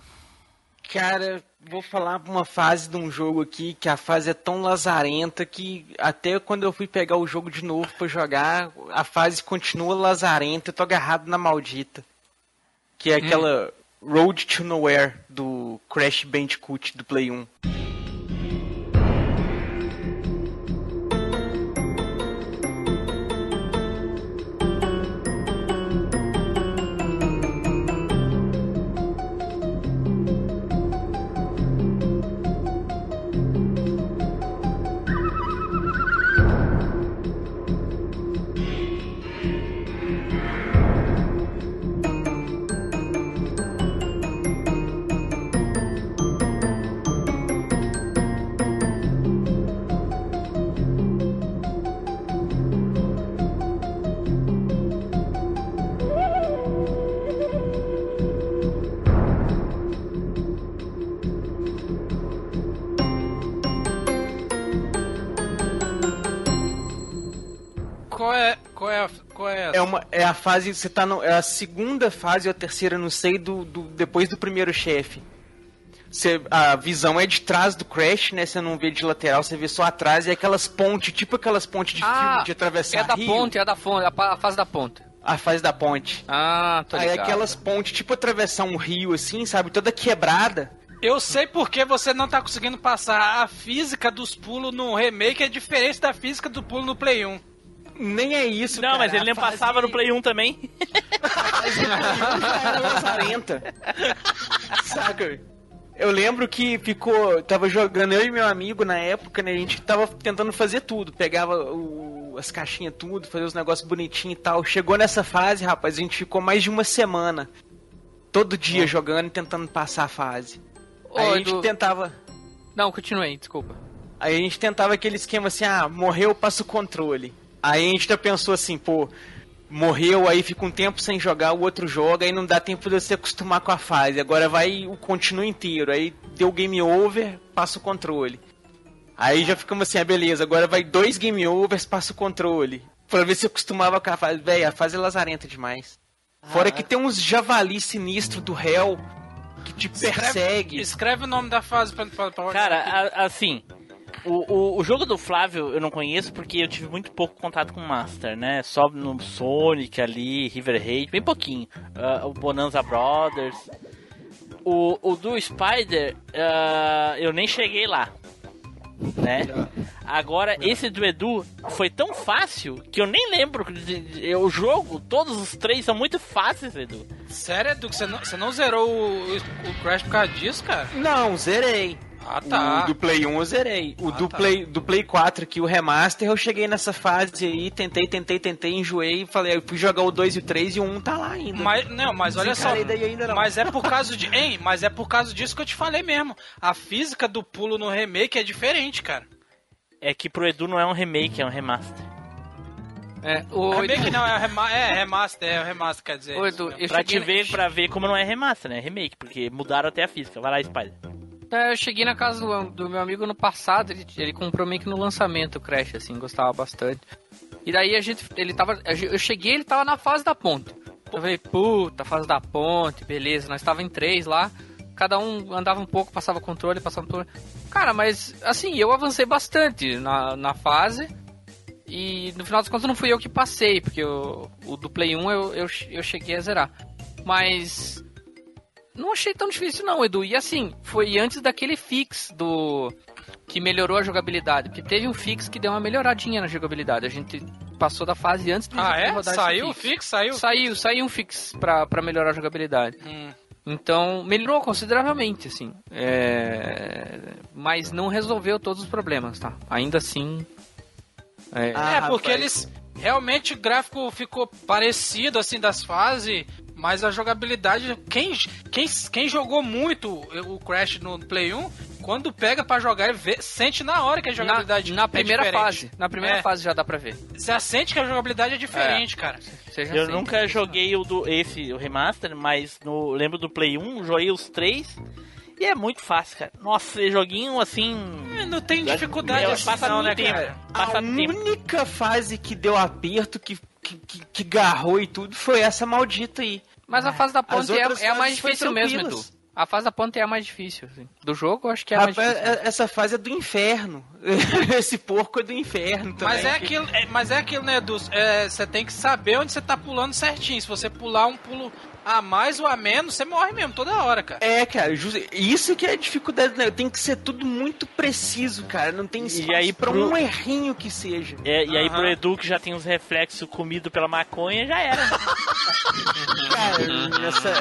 Cara, vou falar uma fase de um jogo aqui que a fase é tão lazarenta que até quando eu fui pegar o jogo de novo pra jogar, a fase continua lazarenta, eu tô agarrado na maldita. Que é aquela Road to Nowhere do Crash Bandicoot do Play 1. Fase, você tá no, é a segunda fase ou a terceira, não sei, do, do depois do primeiro chefe. Você, a visão é de trás do Crash, né? Você não vê de lateral, você vê só atrás e aquelas pontes, tipo aquelas pontes de filme de atravessar é da rio. ponte, é da fonte, a fase da ponte. A fase da ponte. Ah, tô Aí ligado. aquelas pontes, tipo atravessar um rio assim, sabe? Toda quebrada. Eu sei porque você não tá conseguindo passar a física dos pulos no remake é diferente da física do pulo no Play 1. Nem é isso, Não, cara. mas ele nem fase- passava no Play 1 também. lazarenta. Saca? Eu lembro que ficou. Tava jogando eu e meu amigo na época, né? A gente tava tentando fazer tudo. Pegava o- as caixinhas, tudo, fazia os negócios bonitinhos e tal. Chegou nessa fase, rapaz, a gente ficou mais de uma semana. Todo dia jogando e tentando passar a fase. Ô, Aí a gente Edu- tentava. Não, continuei, desculpa. Aí a gente tentava aquele esquema assim, ah, morreu, passa o controle. Aí a gente já pensou assim, pô, morreu, aí fica um tempo sem jogar, o outro joga, aí não dá tempo de você acostumar com a fase. Agora vai o continuo inteiro, aí deu game over, passa o controle. Aí já ficamos assim, ah, beleza, agora vai dois game overs, passa o controle. Pra ver se acostumava com a fase. Véi, a fase é lazarenta demais. Fora que tem uns javali sinistro do réu que te persegue. Escreve o nome da fase pra, pra, pra Cara, a- assim, o, o, o jogo do Flávio eu não conheço porque eu tive muito pouco contato com o Master, né? Só no Sonic ali, River Raid, bem pouquinho. Ah, o Bonanza Brothers. O, o do Spider, ah, eu nem cheguei lá. Né? Agora, esse do Edu foi tão fácil que eu nem lembro. O jogo, todos os três são muito fáceis, Edu. Sério, Edu, que você não, você não zerou o, o Crash por causa disso, cara? Não, zerei. Ah, tá. O do Play 1 eu zerei. O Ah, do, tá. Play, do Play 4 aqui, o Remaster, eu cheguei nessa fase aí, tentei, tentei, tentei, enjoei, falei, eu fui jogar o 2 e o 3 e o 1 tá lá ainda. Mas, não, mas olha só. Desencarei daí ainda não. Mas é por causa de. Hein, mas é por causa disso que eu te falei mesmo. A física do pulo no remake é diferente, cara. É que pro Edu não é um remake, é um remaster. É, o Remake não, é, rema é remaster, é o remaster, quer dizer. Ô, Edu, eu Pra te ver, pra ver como não é remaster, né? É remake, porque mudaram até a física. Vai lá, Spider. É, eu cheguei na casa do, do meu amigo no passado, ele, ele comprou meio que no lançamento o Crash, assim, gostava bastante. E daí a gente, ele tava, eu cheguei, ele tava na fase da ponte. Eu falei, puta, fase da ponte, beleza, nós tava em três lá, cada um andava um pouco, passava controle, passava controle. Cara, mas, assim, eu avancei bastante na, na fase, e no final das contas não fui eu que passei, porque o, o do Play 1 eu, eu, eu cheguei a zerar. Mas não achei tão difícil não, Edu. E assim, foi antes daquele fix do que melhorou a jogabilidade, porque teve um fix que deu uma melhoradinha na jogabilidade. A gente passou da fase antes de Ah, é? rodar Saiu o esse fix. fix? Saiu? Saiu, saiu um fix pra, pra melhorar a jogabilidade. Hum. Então, melhorou consideravelmente, assim. É... Mas não resolveu todos os problemas, tá? Ainda assim. É, Ah, é, porque rapaz. eles. Realmente o gráfico ficou parecido, assim, das fases, mas a jogabilidade. Quem, quem, quem jogou muito o Crash no Play 1, quando pega pra jogar, ele vê- sente na hora que a na, jogabilidade na é primeira diferente. fase. Na primeira É. fase já dá pra ver. Você já sente que a jogabilidade é diferente, cara. Você já Eu nunca joguei o do esse, o remaster, mas no lembro do Play 1, joguei os três. E é muito fácil, cara. Nossa, esse joguinho assim. É, Não tem dificuldade Meu, assim, passa não, né, tempo. cara? Passa a tempo. única fase que deu aperto, que, que, que, que garrou e tudo, foi essa maldita aí. Mas a fase da ponte é, é a mais difícil mesmo, Edu. A fase da ponte é a mais difícil. assim. Do jogo, eu acho que é a mais Rapaz, difícil. é- essa fase é do inferno. Esse porco é do inferno também. Mas é aquilo, é, mas é aquilo, né, Edu? É, Você tem que saber onde você tá pulando certinho. Se você pular um pulo a mais ou a menos, você morre mesmo toda hora, cara. É, cara, ju- isso que é a dificuldade, né? Tem que ser tudo muito preciso, cara. Não tem espaço aí pra pro- um errinho que seja. É, e aí Aham. pro Edu que já tem os reflexos comido pela maconha, já era. Cara, essa...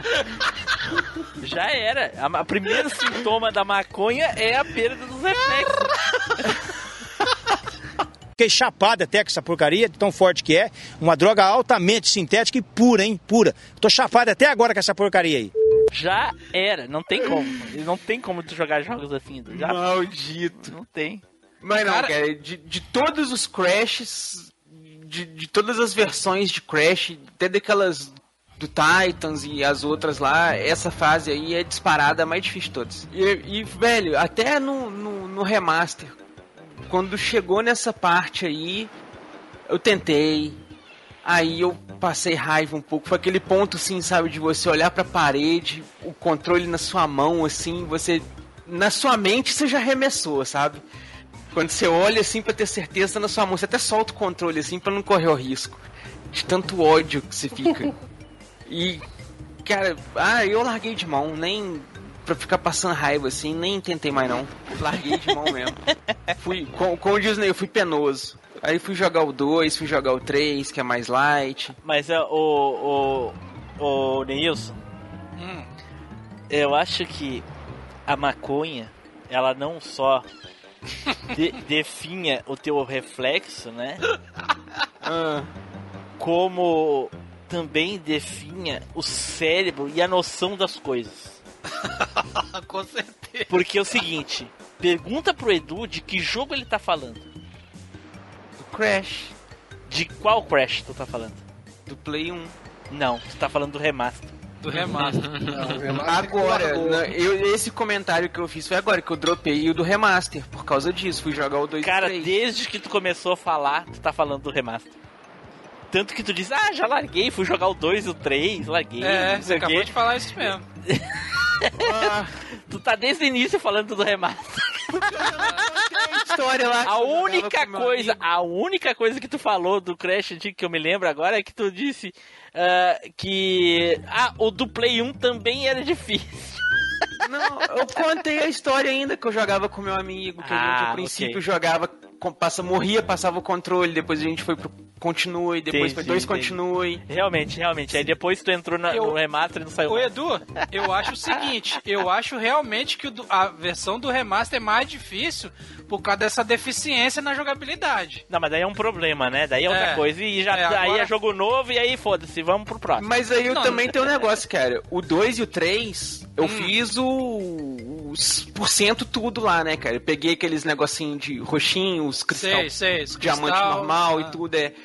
já era. A, primeiro sintoma da maconha é a perda dos reflexos. Fiquei chapado até com essa porcaria, de tão forte que é. Uma droga altamente sintética e pura, hein? Pura. Tô chapado até agora com essa porcaria aí. Já era. Não tem como. Não tem como tu jogar jogos assim. Já Maldito. não tem. Mas não, Cara- cara, de, de todos os Crashes, de, de todas as versões de Crash, até daquelas do Titans e as outras lá, essa fase aí é disparada mais difícil de todas. E, e, velho, até no, no, no remaster, quando chegou nessa parte aí, eu tentei. Aí eu passei raiva um pouco. Foi aquele ponto, assim, sabe, de você olhar pra parede, o controle na sua mão, assim, você. Na sua mente você já arremessou, sabe? Quando você olha assim pra ter certeza na sua mão, você até solta o controle assim pra não correr o risco. De tanto ódio que você fica. e, cara, ah, eu larguei de mão, nem pra ficar passando raiva assim, nem tentei mais não. Larguei de mão mesmo. Fui, com, como diz o Ney, eu fui penoso. Aí fui jogar o 2, fui jogar o 3, que é mais light. Mas é, o, o, o Neilson, Hum. eu acho que a maconha, ela não só de- definha o teu reflexo, né? Ah, Como também definha o cérebro e a noção das coisas. Com certeza. Porque é o seguinte, pergunta pro Edu de que jogo ele tá falando. do Crash, De qual Crash tu tá falando? do Play 1. Não, tu tá falando do remaster. Do remaster. Agora, né, eu- esse comentário que eu fiz foi agora que eu dropei o do remaster, por causa disso, fui jogar o 2 Cara, e 3. desde que tu começou a falar, tu tá falando do remaster. Tanto que tu diz, ah, já larguei, fui jogar o 2 e o 3, larguei, É, você acabou quê. de falar isso mesmo. Ah, Tu tá desde o início falando do remaster. história lá. A única coisa, a única coisa que tu falou do Crash antigo que eu me lembro agora é que tu disse ah, que ah, o do Play 1 também era difícil. Não, eu contei a história ainda que eu jogava com meu amigo, que a gente Ah, a princípio ok. jogava, passa, morria, passava o controle, depois a gente foi pro continue, depois Entendi, dois entendi. continue. Realmente, realmente. Aí depois tu entrou na- Eu- no remaster e não saiu Ô mais. Edu, eu acho o seguinte, eu acho realmente que a versão do remaster é mais difícil por causa dessa deficiência na jogabilidade. Não, mas daí é um problema, né? Daí é outra É. coisa. E já É, aí agora- é jogo novo e aí foda-se, vamos pro próximo. Mas aí eu Não, também não- tenho um negócio, cara. O 2 e o 3, eu Hum. fiz o os por cento tudo lá, né, cara? Eu peguei aqueles negocinho de roxinho, os cristal, Sei, sei, diamante cristal, normal ah. e tudo, é.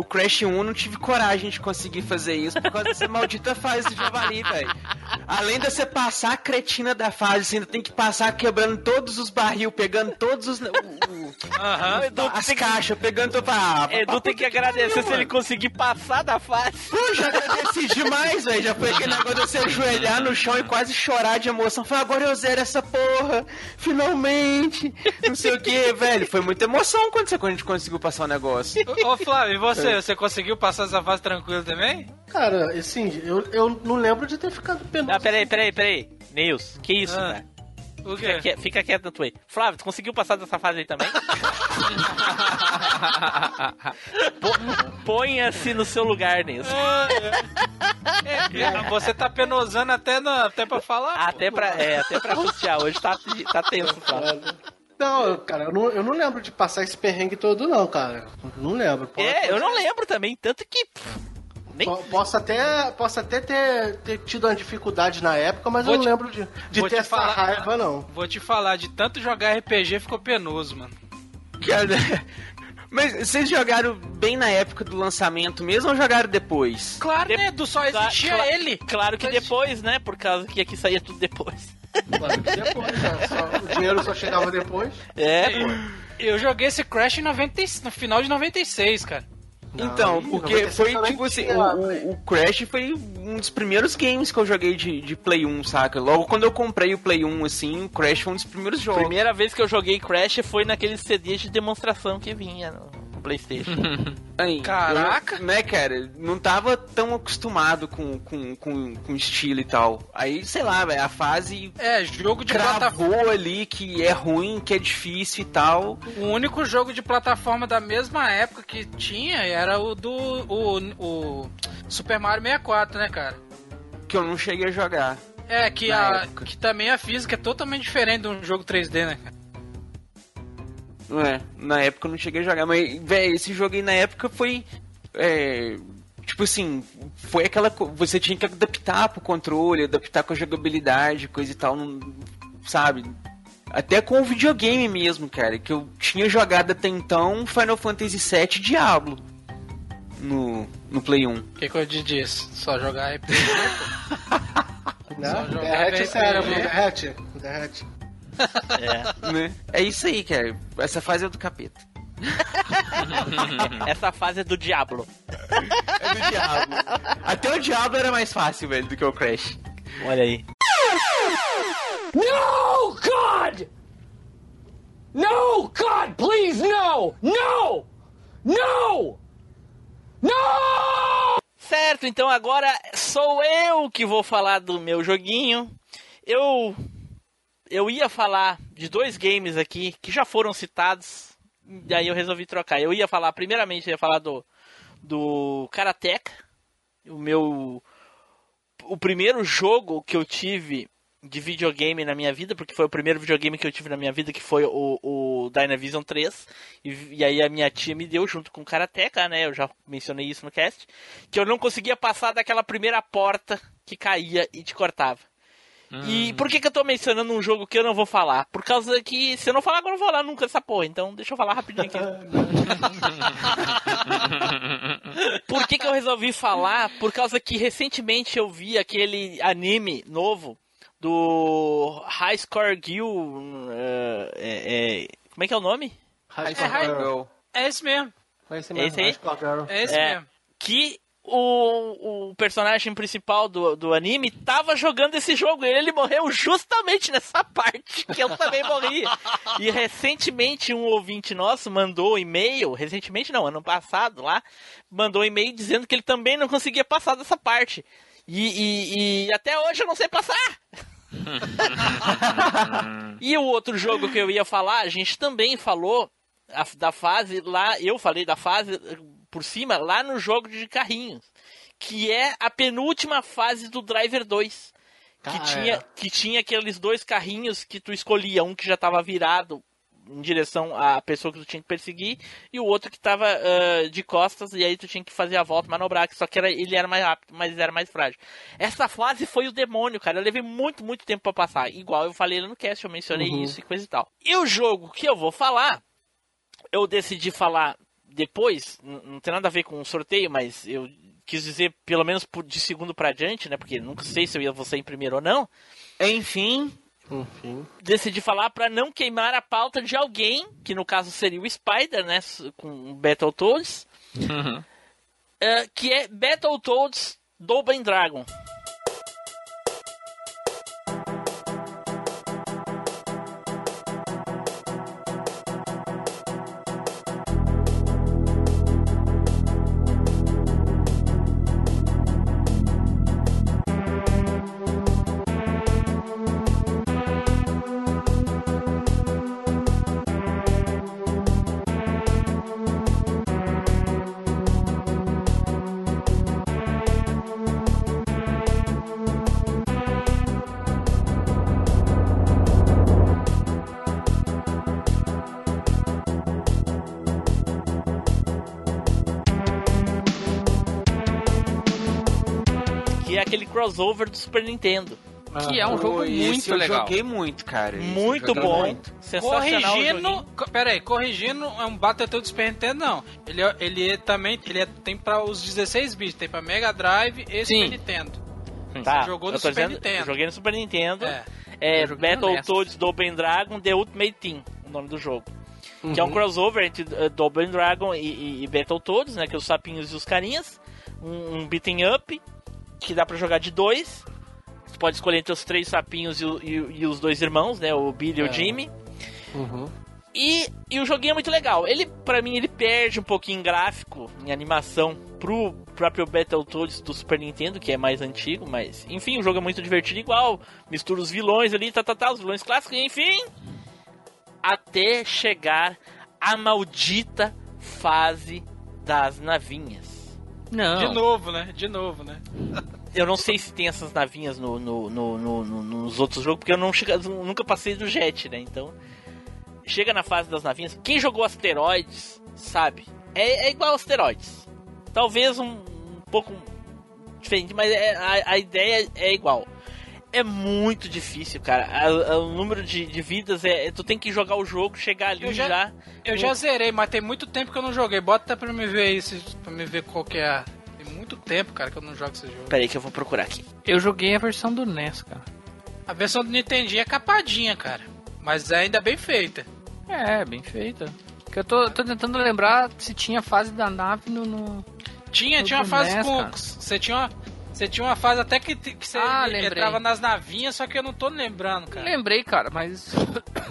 O Crash 1 não tive coragem de conseguir fazer isso por causa dessa maldita fase do javali, velho. Além de você passar a cretina da fase, você ainda tem que passar quebrando todos os barril, pegando todos os. o- as caixas, pegando. Ah, Edu tem que agradecer se ele conseguir passar da fase. Pô, já agradeci demais, velho. Já foi aquele negócio de você ajoelhar no chão e quase chorar de emoção. Falei, agora eu zero essa porra. Finalmente. Não sei o que, velho. Foi muita emoção quando, você, quando a gente conseguiu passar o negócio. Ô, ô, Flávio, e você? Você conseguiu passar essa fase tranquilo também? Cara, assim, eu, eu não lembro de ter ficado penoso. Ah, peraí, peraí, peraí. Neils, que isso, Ah. cara? O Fica, quê? quie- fica quieto na tua aí. Flávio, tu conseguiu passar dessa fase aí também? Po- Ponha-se no seu lugar, Neils. É, é, você tá penosando até, na, até pra falar? pô. Até pra, é, até pra custear. Hoje tá, tá tenso, Flávio. Não, cara, eu não, eu não lembro de passar esse perrengue todo, não, cara. Não lembro. Pode- É, eu não lembro também, tanto que... Nem... Po- Posso até, posso até ter, ter tido uma dificuldade na época, mas Vou eu não te- lembro de, de ter te essa falar- raiva, não. Vou te falar, de tanto jogar RPG ficou penoso, mano. Cara, Mas vocês jogaram bem na época do lançamento mesmo ou jogaram depois? Claro, De- né, Edu? Só existia cla- ele. Claro que depois, né? Por causa que aqui saía tudo depois. Claro que depois, né? Só- o dinheiro só chegava depois. É, Eu joguei esse Crash em 90, e- no final de 96, cara. Então, Ih, porque 96 foi tipo assim, tinha, o, o- Crash foi um dos primeiros games que eu joguei de, de Play 1, saca? Logo quando eu comprei o Play 1, assim, o Crash foi um dos primeiros jogos. Primeira vez que eu joguei Crash foi naqueles CDs de demonstração que vinha Playstation. Aí, Caraca! eu, né, cara, não tava tão acostumado com, com, com, com estilo e tal. Aí, sei lá, velho, a fase É, jogo de plataforma. ali que é ruim, que é difícil e tal. O único jogo de plataforma da mesma época que tinha era o do. O, o Super Mario 64, né, cara? Que eu não cheguei a jogar. É, que, a, época. que também a física é totalmente diferente de um jogo 3D, né, cara? Não é, na época eu não cheguei a jogar, mas, velho, esse jogo aí na época foi. É, tipo assim, foi aquela. Você tinha que adaptar pro controle, adaptar com a jogabilidade, coisa e tal, não, sabe? Até com o videogame mesmo, cara, que eu tinha jogado até então Final Fantasy VII Diablo no, no Play 1. O que, que eu te disse? Só jogar RPG. Né? Só jogar Derrete o cérebro, derrete. Derrete. É. Né? É isso aí, cara. Essa fase é do capeta. Essa fase é do Diablo. É do Diablo. Até o Diablo era mais fácil, velho, do que o Crash. Olha aí. No, God! No, God, please, no! No! No! No! Certo, então agora sou eu que vou falar do meu joguinho. Eu eu ia falar de dois games aqui que já foram citados, e aí eu resolvi trocar. Eu ia falar, primeiramente, eu ia falar do do Karateka, o meu o primeiro jogo que eu tive de videogame na minha vida, porque foi o primeiro videogame que eu tive na minha vida, que foi o, o Dynavision 3. E, e aí a minha tia me deu junto com o Karateka, né? Eu já mencionei isso no cast. Que eu não conseguia passar daquela primeira porta que caía e te cortava. E por que, que eu tô mencionando um jogo que eu não vou falar? Por causa que, se eu não falar, eu não vou falar nunca dessa porra. Então, deixa eu falar rapidinho aqui. Por que, que eu resolvi falar? Por causa que recentemente eu vi aquele anime novo do High Score Girl. eh, é- é- como é que é o nome? High É, High- Girl. É esse mesmo. Foi esse Esse aí? High Score Girl. É esse É. mesmo. Que o, o personagem principal do, do anime tava jogando esse jogo e ele morreu justamente nessa parte que eu também morri. E recentemente um ouvinte nosso mandou um e-mail, recentemente não, ano passado lá, mandou um e-mail dizendo que ele também não conseguia passar dessa parte. E, e- e até hoje eu não sei passar. e o outro jogo que eu ia falar, a gente também falou da fase lá, eu falei da fase por cima lá no jogo de carrinhos, que é a penúltima fase do Driver 2. Que, Ah, tinha, é. que tinha aqueles dois carrinhos que tu escolhia, um que já estava virado em direção à pessoa que tu tinha que perseguir, e o outro que estava de costas, e aí tu tinha que fazer a volta, manobrar, que só que era, ele era mais rápido, mas era mais frágil. Essa fase foi o demônio, cara. Eu levei muito, muito tempo pra passar. Igual eu falei no cast, eu mencionei Uhum. isso e coisa e tal. E o jogo que eu vou falar, eu decidi falar depois, não tem nada a ver com o sorteio, mas eu quis dizer pelo menos por- de segundo pra diante, né? Porque nunca sei se eu ia você em primeiro ou não. Enfim, Enfim. Decidi falar pra não queimar a pauta de alguém, que no caso seria o Spider, né? Com Battletoads, Uhum. eh, que é Battletoads Double Dragon. Aquele crossover do Super Nintendo. Que é um jogo pô, esse muito eu legal. joguei muito, cara. Esse eu Muito bom. muito. Sensacional. Corrigindo, co- pera aí, corrigindo, é um Battletoads do Super Nintendo, não. Ele, é- ele é também, ele é- tem pra os 16 bits, tem pra Mega Drive e Sim. Super Nintendo. Tá, Você jogou no eu Super dizendo, Nintendo. eu Joguei no Super Nintendo. É. É, Eu Battletoads Double Dragon The Ultimate Team, o nome do jogo. Que é um Uhum. crossover entre uh, Double Dragon e, e, e Battletoads, né? Que é os sapinhos e os carinhas. Um, um beating up, que dá pra jogar de dois. Você pode escolher entre os três sapinhos e, e- e os dois irmãos, né? O Billy e É. o Jimmy. Uhum. E, e o joguinho é muito legal. Ele, pra mim, ele perde um pouquinho em gráfico, em animação, pro próprio Battletoads do Super Nintendo, que é mais antigo, mas enfim, o jogo é muito divertido igual. Mistura os vilões ali, tá, tá, tá, os vilões clássicos, enfim. Até chegar a maldita fase das navinhas. Não. De novo, né? De novo, né? Eu não sei se tem essas navinhas no, no- no- no- no- nos outros jogos, porque eu não chega- nunca passei do jet, né? Então, chega na fase das navinhas. Quem jogou asteroides, sabe? É, é igual asteroides. Talvez um, um pouco diferente, mas é- a, a ideia é igual. É muito difícil, cara. A- a- o número de, de vidas é, é- Tu tem que jogar o jogo, chegar ali Eu já. já- Eu já zerei, mas tem muito tempo que eu não joguei. Bota até pra me ver isso, pra me ver qual que é. a- Tem muito tempo, cara, que eu não jogo esse jogo. Pera aí que eu vou procurar aqui. Eu joguei a versão do NES, cara. A versão do Nintendinho é capadinha, cara. Mas é ainda bem feita. É, bem feita. Porque eu tô, tô tentando lembrar se tinha fase da nave no. no- Tinha, Eu tinha uma fase NES, com. cara. Você tinha uma. Você tinha uma fase até que, que você Ah, entrava nas navinhas, só que eu não tô lembrando, cara. Lembrei, cara, mas.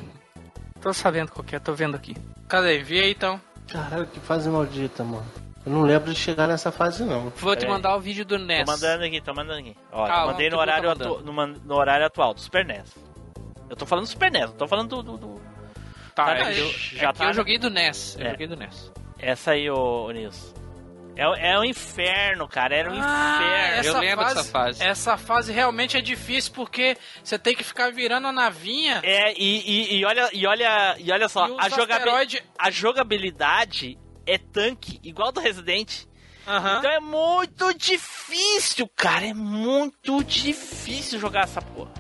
tô sabendo qual que é, tô vendo aqui. Cadê? Vi aí então. Caralho, que fase maldita, mano. Eu não lembro de chegar nessa fase, não. Vou te Pera aí. mandar o vídeo do NES. Tô mandando aqui, tô mandando aqui. Ó, mandei no tô horário, atu- no, horário atual do Super NES. Eu tô falando do Super NES, não tô falando do. do, Tá, Tá, é eu- já é que tá, eu joguei do NES. Eu É. joguei do NES. Essa aí, ô, ô Nilson. É, é um inferno, cara. Era um Ah, inferno. eu lembro dessa fase. Essa fase realmente é difícil porque você tem que ficar virando a navinha. É, e, e, e olha, e olha, e olha só, E a, jogabi- asteroide- a jogabilidade é tanque, igual do Resident. Aham. Então é muito difícil, cara. É muito difícil jogar essa porra.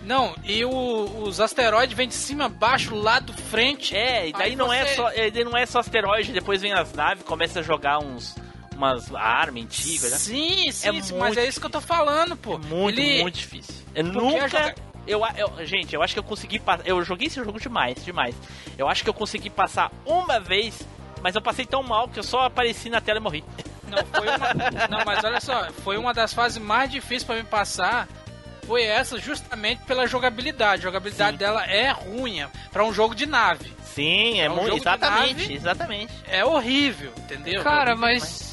Não, e o- os asteroides vêm de cima, baixo, lado, frente. É, e daí Aí não é você- só, e daí não é só asteroide, depois vem as naves, começa a jogar uns umas armas antigas, né? Sim, sim, É sim, mas é isso que eu tô falando, pô. É muito, Ele- muito difícil. Eu Porque nunca. Eu, eu, gente, eu acho que eu consegui passar. Eu joguei esse jogo demais, demais. Eu acho que eu consegui passar uma vez, mas eu passei tão mal que eu só apareci na tela e morri. Não, foi uma... não, mas olha só, foi uma das fases mais difíceis pra me passar. Foi essa justamente pela jogabilidade. A jogabilidade Sim. dela é ruim pra um jogo de nave. Sim, é, É um muito. Exatamente, nave. exatamente. É horrível, entendeu? Cara, Horrível mas.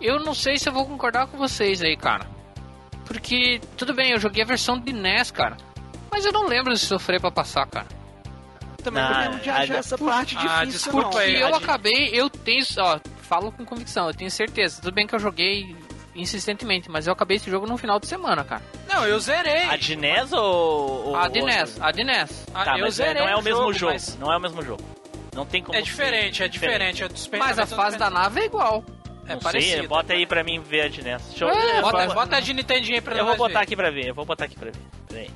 Eu não sei se eu vou concordar com vocês aí, cara. Porque, tudo bem, eu joguei a versão de NES, cara. Mas eu não lembro de sofrer pra passar, cara. Também Não, não lembro de a- achar essa parte Ah, difícil, desculpa não. Porque aí, eu gente- acabei, eu tenho, ó, falo com convicção, eu tenho certeza. Tudo bem que eu joguei insistentemente, mas eu acabei esse jogo no final de semana, cara. Não, eu zerei. A de NES ou. ou A de? NES, a de NES. Ah, Tá, eu mas é- zerei não é o mesmo jogo. mas Não é o mesmo jogo. Não tem como. É ser diferente, é diferente. É Super Mas a fase da nave é igual. É Não parecido. sei, bota aí pra mim ver a de NES. Deixa eu, É, eu, Bota, vou- bota a de Nintendinho aí pra eu vou botar ver. aqui pra ver, eu vou botar aqui pra ver. Peraí.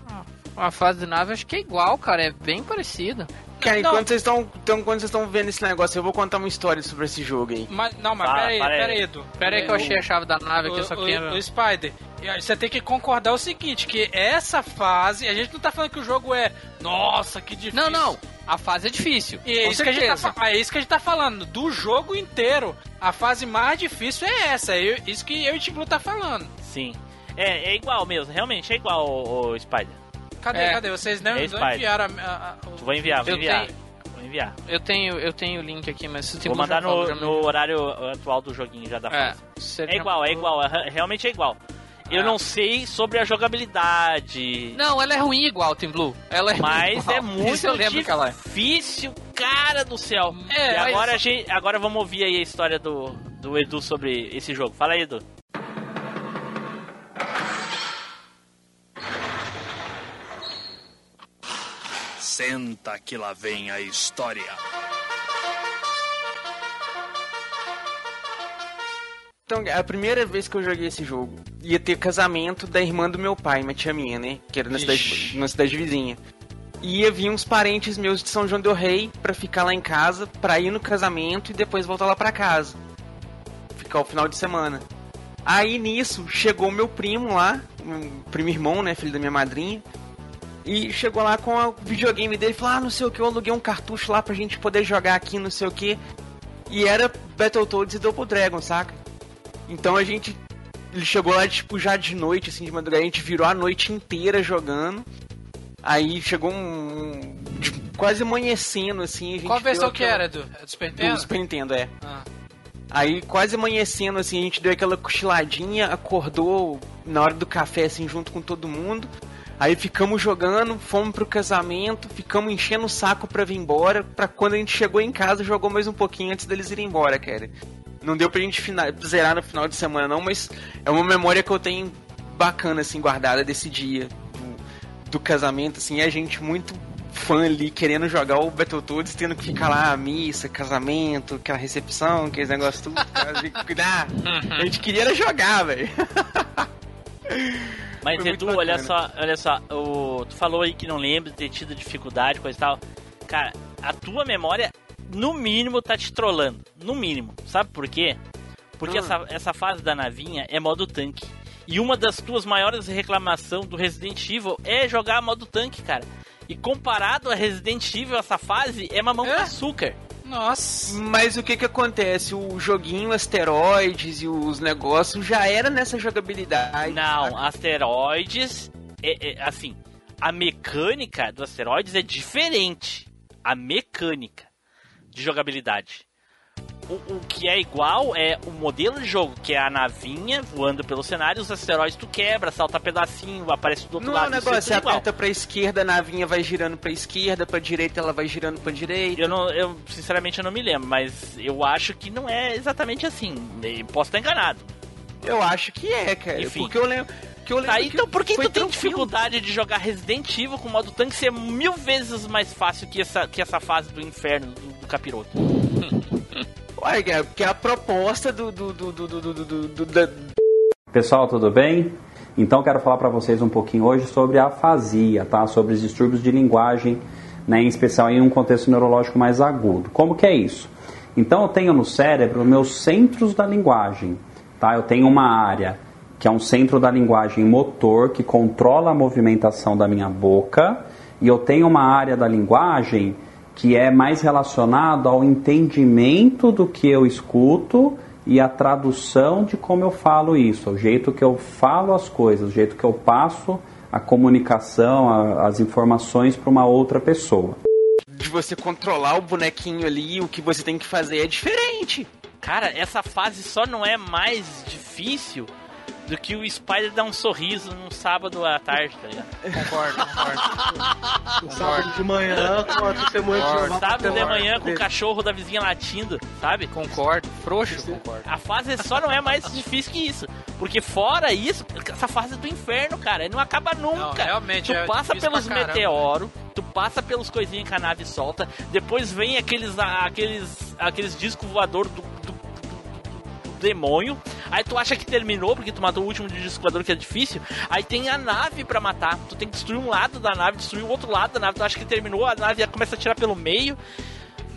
A fase de nave acho que é igual, cara. É bem parecida. Cara, enquanto vocês estão então, quando vocês estão vendo esse negócio, eu vou contar uma história sobre esse jogo aí. Mas, não, mas Fala, pera aí, pera aí, Edu. Pera aí que eu achei a chave da nave aqui, eu só o, quero... o, o Spider, e aí você tem que concordar o seguinte, que essa fase, a gente não tá falando que o jogo é, nossa, que difícil. Não, não. A fase é difícil. E é com isso, que a gente tá, é isso que a gente tá falando, do jogo inteiro. A fase mais difícil é essa, é eu- isso que eu e o Tiglu tá falando. Sim. É, é igual mesmo, realmente é igual o, Spider. Spider. Cadê, É. cadê? Vocês não, É não enviaram a, a, a- o- Vou enviar, vou Eu enviar. tenho- Vou enviar. Eu tenho, eu tenho o link aqui, mas se tem Vou mandar no, no horário atual do joguinho já da É, fase. você É já igual, é igual, é- realmente é igual. Eu não sei sobre a jogabilidade. Não, ela é ruim igual, Team Blue. Ela é ruim Mas é muito Isso eu lembro que ela é. difícil, cara do céu. É, e mas- agora, a gente, agora vamos ouvir aí a história do, do Edu sobre esse jogo. Fala aí, Edu. Senta que lá vem a história. Então, a primeira vez que eu joguei esse jogo, ia ter casamento da irmã do meu pai, uma tia minha, né? Que era na cidade, na cidade vizinha. E ia vir uns parentes meus de São João del Rei pra ficar lá em casa, pra ir no casamento e depois voltar lá pra casa. Ficar o final de semana. Aí nisso, chegou meu primo lá, primo irmão, né? Filho da minha madrinha. E chegou lá com o videogame dele e falou: Ah, não sei o que, eu aluguei um cartucho lá pra gente poder jogar aqui, não sei o que. E era Battletoads e Double Dragon, saca? Então a gente. Ele chegou lá, tipo, já de noite, assim, de madrugada, a gente virou a noite inteira jogando. Aí chegou um. tipo, quase amanhecendo, assim. A gente Qual a versão que aquela- era, Edu? É do Super Nintendo? Do Super Nintendo, é. Ah. Aí quase amanhecendo, assim, a gente deu aquela cochiladinha, acordou na hora do café, assim, junto com todo mundo. Aí ficamos jogando, fomos pro casamento, ficamos enchendo o saco pra vir embora. Pra quando a gente chegou em casa, jogou mais um pouquinho antes deles irem embora, cara. Não deu pra gente zerar no final de semana, não, mas é uma memória que eu tenho bacana, assim, guardada desse dia do, do casamento, assim. E a gente muito fã ali, querendo jogar o Battletoads, tendo que ficar lá, missa, casamento, aquela recepção, aqueles negócios tudo. cuidar. A gente queria jogar, velho. Mas Foi Edu, olha só, olha só, o, tu falou aí que não lembra de ter tido dificuldade, coisa e tal. Cara, a tua memória, no mínimo, tá te trollando. No mínimo. Sabe por quê? Porque Hum. essa, essa fase da navinha é modo tanque. E uma das tuas maiores reclamações do Resident Evil é jogar modo tanque, cara. E comparado a Resident Evil, essa fase é mamão É? com açúcar. Nossa. Mas o que que acontece? O joguinho asteroides e os negócios já era nessa jogabilidade. Não, saca? asteroides. É, é, assim, a mecânica do asteroides é diferente. A mecânica de jogabilidade. O, o que é igual é o modelo de jogo, que é a navinha voando pelo cenário, os asteroides tu quebra, salta pedacinho, aparece do outro Não é lado. isso negócio, você igual. aperta pra esquerda, a navinha vai girando pra esquerda, pra direita ela vai girando pra direita. Eu, não, eu, sinceramente, eu não me lembro, mas eu acho que não é exatamente assim. Eu Posso estar enganado. Eu acho que é, cara. Enfim. Porque eu lembro. Que eu lembro Tá, que então por que tu tem dificuldade de jogar Resident Evil com modo tanque ser mil vezes mais fácil que essa, que essa fase do inferno do, do capiroto? Ué, cara, porque a proposta do. do, do, do, do, do, do- do- Pessoal, tudo bem? Então quero falar para vocês um pouquinho hoje sobre a afasia, tá? Sobre os distúrbios de linguagem, né? em especial em um contexto neurológico mais agudo. Como que é isso? Então eu tenho no cérebro meus centros da linguagem, tá? Eu tenho uma área que é um centro da linguagem motor que controla a movimentação da minha boca e eu tenho uma área da linguagem que é mais relacionado ao entendimento do que eu escuto e a tradução de como eu falo isso, o jeito que eu falo as coisas, o jeito que eu passo a comunicação, a- as informações para uma outra pessoa. de você controlar o bonequinho ali, o que você tem que fazer é diferente. Cara, essa fase só não é mais difícil do que o Spider dar um sorriso num sábado à tarde, tá ligado? Concordo, concordo. No sábado de manhã, com a testemunha de Sábado de manhã com o cachorro da vizinha latindo, sabe? Concordo. frouxo, concordo. A fase só não é mais difícil que isso. Porque fora isso, essa fase é do inferno, cara, não acaba nunca. Não, realmente tu é passa pelos meteoros, tu passa pelos coisinhas que a nave solta, depois vem aqueles aqueles aqueles discos voador do, do, do- do demônio. Aí tu acha que terminou porque tu matou o último disco voador que é difícil. Aí tem a nave pra matar. Tu tem que destruir um lado da nave, destruir o outro lado da nave. Tu acha que terminou, a nave começa a tirar pelo meio.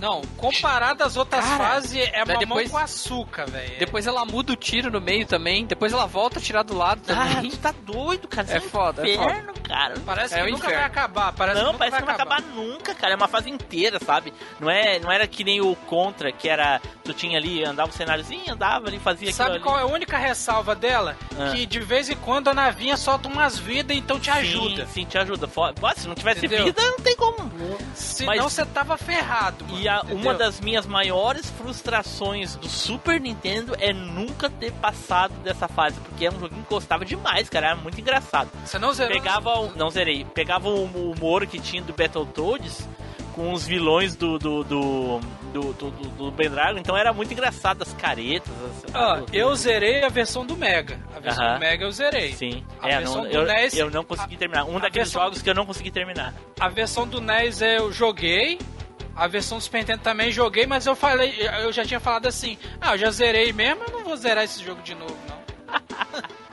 Não, comparado às outras Cara, fases, é mamão depois- com açúcar, velho. Depois ela muda o tiro no meio também. Depois ela volta a tirar do lado Ah, também. tu tá doido, cara. É Isso foda, é inferno, cara. Parece É que o nunca inferno. vai acabar. Parece não, que parece que não vai acabar nunca, cara. É uma fase inteira, sabe? Não é, não era que nem o Contra, que era. Tu tinha ali, andava o cenáriozinho, andava ali, fazia Sabe qual ali. é a única ressalva dela? Ah. Que de vez em quando a navinha solta umas vidas, então te ajuda. Sim, sim, te ajuda. Se não tivesse Entendeu? vida, não tem como. Senão Mas- você tava ferrado. Mano, E a- uma das minhas maiores frustrações do Super Nintendo é nunca ter passado dessa fase, porque é um joguinho que gostava demais, cara, era muito engraçado. Você não zerou? Pegava, o- não zerei, pegava o humor que tinha do Battletoads com os vilões do do, do, do, do, do- do Ben Dragon, então era muito engraçado as caretas. As, as- eu zerei a versão do Mega. A versão Aham. do Mega eu zerei. Sim, A é, versão não, do eu, NES eu não consegui terminar. Um a daqueles versão- jogos que eu não consegui terminar. A versão do NES eu joguei. A versão do Super Nintendo também joguei, mas eu falei, eu já tinha falado assim, ah, eu já zerei mesmo, eu não vou zerar esse jogo de novo, não.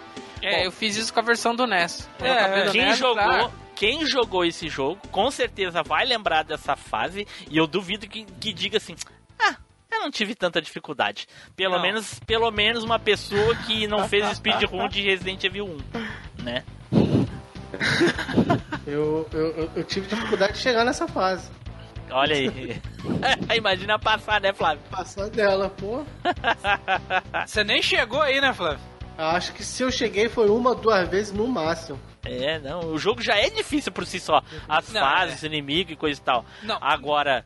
É, eu fiz isso com a versão do NES. É, Quem NES, jogou, tá? quem jogou esse jogo, com certeza vai lembrar dessa fase e eu duvido que, que diga assim: "Ah, eu não tive tanta dificuldade". Pelo Não. menos, pelo menos uma pessoa que não fez speedrun de Resident Evil 1, né? Eu, eu, eu, eu tive dificuldade de chegar nessa fase. Olha aí. Imagina passar, né, Flávio? Passar dela, pô. Você nem chegou aí, né, Flávio? Acho que se eu cheguei foi uma, duas vezes no máximo. É, não, o jogo já é difícil por si só. As Não, fases, inimigo e coisa e tal. Não. Agora,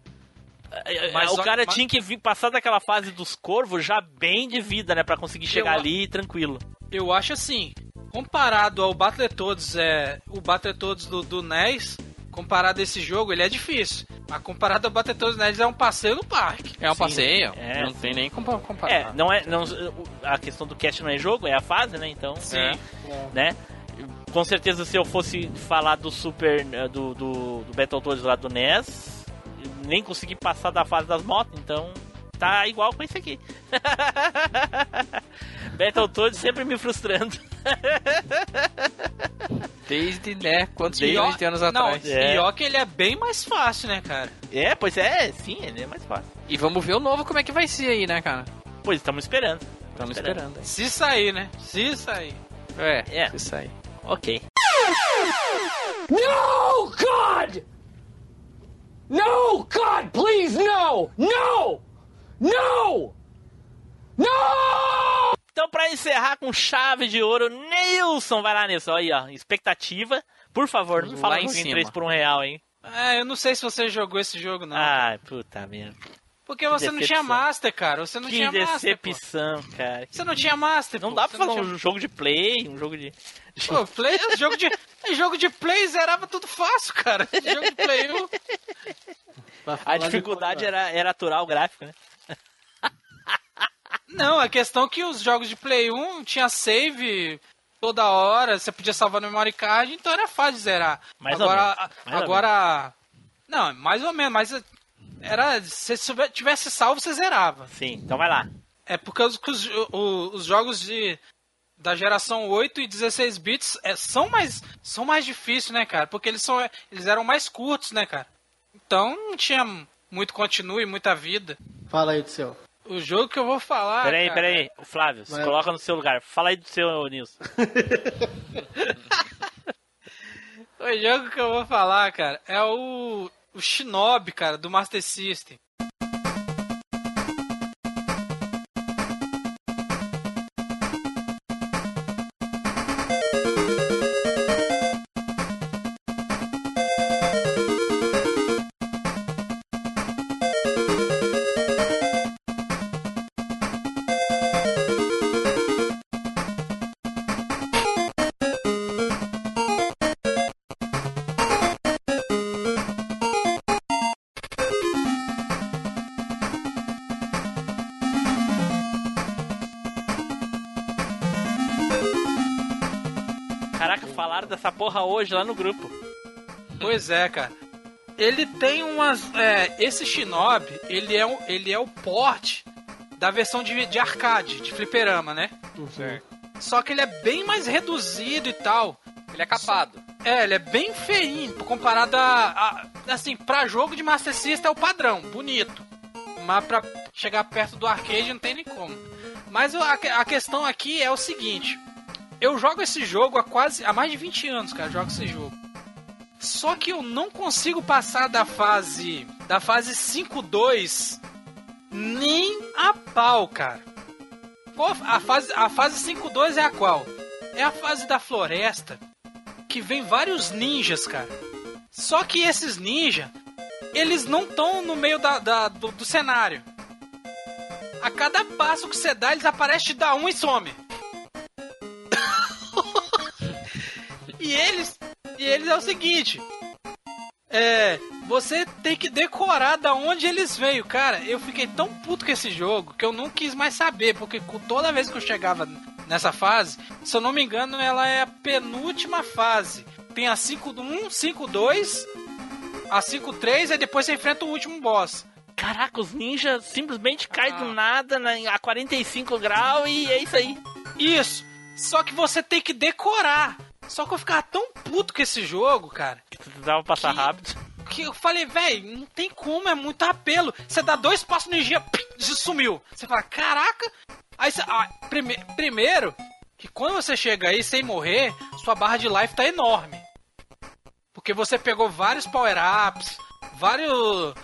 é, Mas o cara mas- tinha que vir passar daquela fase dos corvos já bem de vida, né? Pra conseguir chegar Eu- ali tranquilo. Eu acho assim, comparado ao Battletoads, é, o Battletoads do, do NES, comparado a esse jogo, ele é difícil. Mas comparado ao Battletoads NES, é um passeio no parque. É um Sim, passeio. é, não sim. tem nem como comparar. É, não é. Não, a questão do cast não é jogo, é a fase, né? Então. Sim. é, Né? Com certeza, se eu fosse falar do Super. eh, do, do, do Battletoads lá do NES, nem consegui passar da fase das motos, então. Tá igual com esse aqui. Battletoads sempre me frustrando. Desde, né, quantos E ó- milhões de anos não, atrás. É. E ó que ele é bem mais fácil, né, cara? É, pois é, sim, ele é mais fácil. E vamos ver o novo como é que vai ser aí, né, cara? Pois estamos esperando. Estamos esperando. aí. Se sair, né? Se sair. É, É. isso aí. Ok. No, God! No, God, please, no! No! No! No! Então, pra encerrar com chave de ouro, Nilson, vai lá, Nilson. Aí, ó, expectativa. Por favor, não fala em que vem cima. 3 por um real, hein? É, eu não sei se você jogou esse jogo, não. Ai, puta merda. porque você não decepção. tinha Master, cara. Você não que tinha Master. pô. decepção, cara. Você não tinha Master, Não pô. dá Você pra falar tinha- um jogo de play, um jogo de... Pô, play, jogo de jogo de play zerava tudo fácil, cara. Jogo de play 1. Vai A dificuldade era, era aturar o gráfico, né? Não, a questão é que os jogos de Play 1 tinha save toda hora, você podia salvar no memory card, então era fácil de zerar. Mais ou agora, menos, mais ou agora não, mais ou menos, mas era se tivesse salvo você zerava. Sim, então vai lá. É porque os, os, os jogos de da geração 8 e 16 bits é, são mais são mais difíceis, né, cara? Porque eles são eles eram mais curtos, né, cara? Então não tinha muito continue, muita vida. Fala aí do seu. O jogo que eu vou falar, Peraí, cara, peraí. O Flávio, se coloca no seu lugar. Fala aí do seu, Nilson. O jogo que eu vou falar, cara, é o, o Shinobi, cara, do Master System. Hoje lá no grupo. Pois é, cara. Ele tem umas. É, esse Shinobi, ele é, um, ele é o porte da versão de, de arcade, de fliperama, né? Só que ele é bem mais reduzido e tal. Ele é capado. É, ele é bem feinho, comparado a, a- Assim, pra jogo de Master System é o padrão, bonito. Mas pra chegar perto do arcade não tem nem como. Mas a, a questão aqui é o seguinte: eu jogo esse jogo há quase. há mais de 20 anos, cara, jogo esse jogo. Só que eu não consigo passar da fase. da fase 5-2 nem a pau, cara. A fase, a fase 5-2 é a qual? É a fase da floresta que vem vários ninjas, cara. Só que esses ninjas, eles não estão no meio da, da- do, do cenário. A cada passo que você dá, eles aparecem, te dá um e some. E eles, e eles é o seguinte, é, você tem que decorar da onde eles veio, cara. Eu fiquei tão puto com esse jogo que eu não quis mais saber, porque toda vez que eu chegava nessa fase, se eu não me engano, ela é a penúltima fase. Tem a 5-1, 5-2, a 5-3 e depois você enfrenta o último boss. Caraca, os ninjas simplesmente caem do nada na, a 45 graus e é isso aí. Isso. Só que você tem que decorar. Só que eu ficava tão puto com esse jogo, cara. Que precisava passar rápido. Que eu falei, velho, não tem como, é muito apelo. Você dá dois passos no energia, sumiu. Você fala, caraca. Aí você. ah, prime- primeiro, que quando você chega aí sem morrer, sua barra de life tá enorme. Porque você pegou vários power-ups, vários.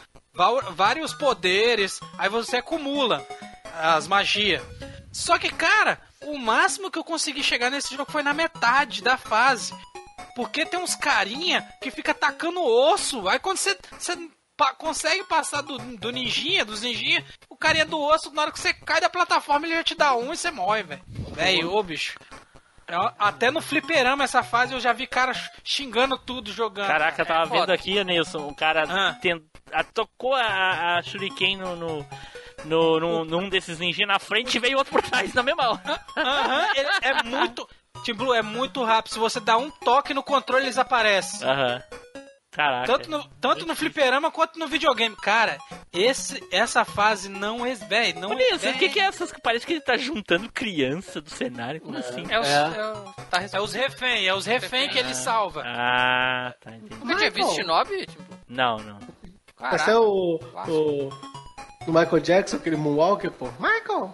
vários poderes, aí você acumula as magias. Só que, cara, o máximo que eu consegui chegar nesse jogo foi na metade da fase. Porque tem uns carinha que fica atacando osso. Aí quando você, você pa- consegue passar do, do ninjinha, dos ninjinha, o carinha do osso, na hora que você cai da plataforma, ele já te dá um e você morre, velho. Velho, ô bicho. Eu- até no fliperama essa fase eu já vi cara xingando tudo jogando. Caraca, eu tava É foda. vendo aqui, Nilson, um cara Ah. tocou a, a Shuriken no, no, no, no- num desses ninjas na frente e veio outro por trás na mesma hora. Aham, é muito. Team Blue é muito rápido. Se você dá um toque no controle, eles aparecem. Aham. Caraca. Tanto no, tanto no fliperama quanto no videogame. Cara, esse, essa fase não é. Véi, não Ô, é. Nilson, o que, que é essas que parece que ele tá juntando criança do cenário? Como assim? É, os, É. é o- tá É os refém, é os refém que ele salva. Ah, tá, entendi. Nunca tinha visto Shinobi? Tipo, Não, não. Esse é o, o. Do Michael Jackson, aquele Moonwalker, pô. Michael!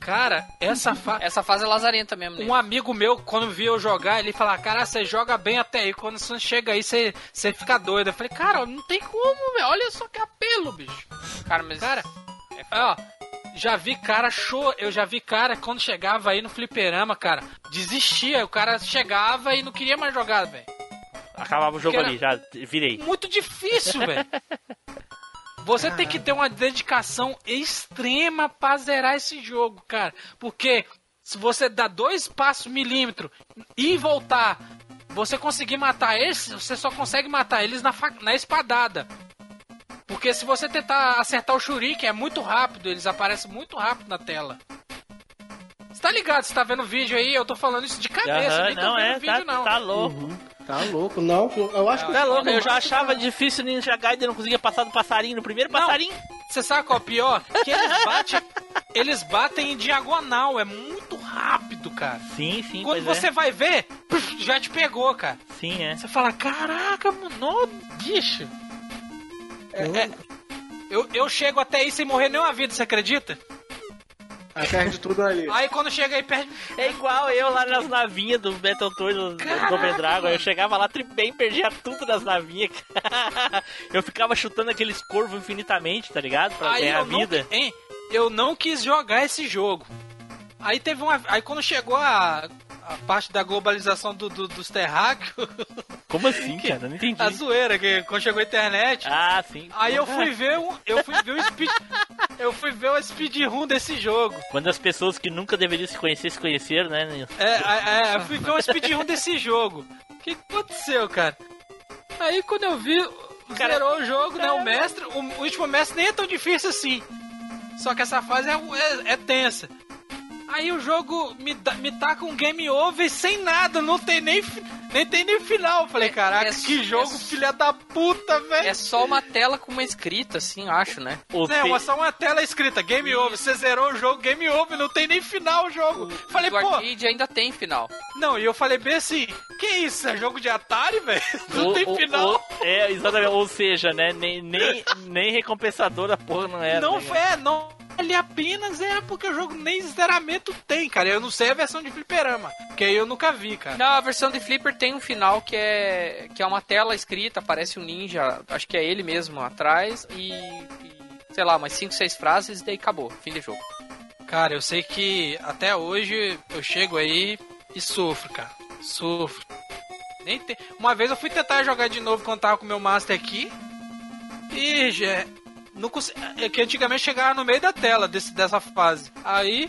Cara, essa fase. Essa fase é lazarenta mesmo, né? Um amigo meu, quando via eu jogar, ele fala, cara, você joga bem até aí. Quando você chega aí, você, você fica doido. Eu falei, cara, não tem como, velho. Olha só que apelo, bicho. Cara, mas. Cara, ó, já vi cara show, eu já vi cara quando chegava aí no fliperama, cara, desistia, o cara chegava e não queria mais jogar, velho. Acabava o jogo Porque ali, já virei. Muito difícil, velho. Você tem que ter uma dedicação extrema pra zerar esse jogo, cara. Porque se você dá dois passos milímetro e voltar, você conseguir matar eles, você só consegue matar eles na, na espadada. Porque se você tentar acertar o Shuriken, é muito rápido, eles aparecem muito rápido na tela. Você tá ligado? Você tá vendo o vídeo aí? Eu tô falando isso de cabeça, tô não, vendo é, o vídeo, tá, não. tá louco. Tá louco, não. Eu acho que. Tá louco, eu já achava difícil Ninja Gaiden não conseguia passar do passarinho no primeiro Não. passarinho. Você sabe qual é o pior? Que eles batem, eles batem em diagonal, é muito rápido, cara. Sim, sim, Quando você é. vai ver, já te pegou, cara. Sim, é. Você fala, caraca, mano, bicho. É, é, eu, eu chego até aí sem morrer nenhuma vida, você acredita? Aí perde tudo ali. Aí quando chega aí, perde. É igual eu lá nas navinhas do Battletoads do, do Vendragon. Eu chegava lá, tripei, perdia tudo nas navinhas. eu ficava chutando aqueles corvos infinitamente, tá ligado? Pra Aí ganhar não, vida. hein, eu não quis jogar esse jogo. Aí teve uma. Aí quando chegou a, a parte da globalização do, do- dos terráqueos, Como assim, cara? Não entendi. a zoeira, que quando chegou a internet. Ah, sim. Aí eu fui ver um, eu fui ver o speed, eu fui ver o speedrun desse jogo. Quando as pessoas que nunca deveriam se conhecer se conheceram, né, Nilson? É, é, é, eu fui ver um speedrun desse jogo. O que que aconteceu, cara? Aí quando eu vi, zerou o jogo, né? O mestre, o, o último mestre nem é tão difícil assim. Só que essa fase é, é, é tensa. Aí o jogo me, me tá com game over sem nada, não tem nem, nem tem nem final. Eu Falei, caraca, é- que jogo filha da puta, velho. É só uma tela com uma escrita, assim, acho, né? O É, te- só uma tela escrita, game over. Você zerou o jogo, game over, não tem nem final o jogo. Falei, Do pô, arcade ainda tem final. não, e eu falei bem assim, que isso, é jogo de Atari, velho? Não o- tem o- final. o- é, exatamente. Ou seja, né? Nem, nem, nem recompensador a porra não era. não né, foi, é, não. Ele apenas é porque o jogo nem zeramento tem, cara. Eu não sei a versão de fliperama, que aí eu nunca vi, cara. Não, a versão de Flipper tem um final que é que é uma tela escrita, parece um ninja, acho que é ele mesmo atrás e, e, sei lá, umas 5, 6 frases e daí acabou, fim de jogo. Cara, eu sei que até hoje eu chego aí e sofro, cara. Sofro. Nem tem... Uma vez eu fui tentar jogar de novo quando tava com o meu Master aqui. E já. Não consegui... É que antigamente chegava no meio da tela desse, dessa fase. Aí,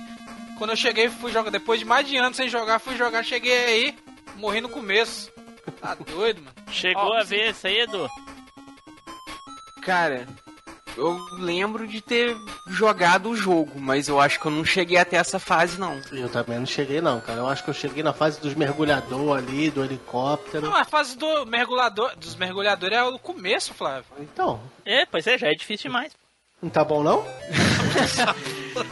quando eu cheguei, fui jogar. Depois de mais de anos sem jogar, fui jogar, cheguei aí, morri no começo. Tá doido, mano. Chegou Ó, a ver isso aí, Edu? Cara, eu lembro de ter jogado o jogo, mas eu acho que eu não cheguei até essa fase, não. Eu também não cheguei não, cara. Eu acho que eu cheguei na fase dos mergulhador ali, do helicóptero. Não, a fase do mergulhador, dos mergulhadores é o começo, Flávio. Então, É, pois é, já é difícil demais. não tá bom não?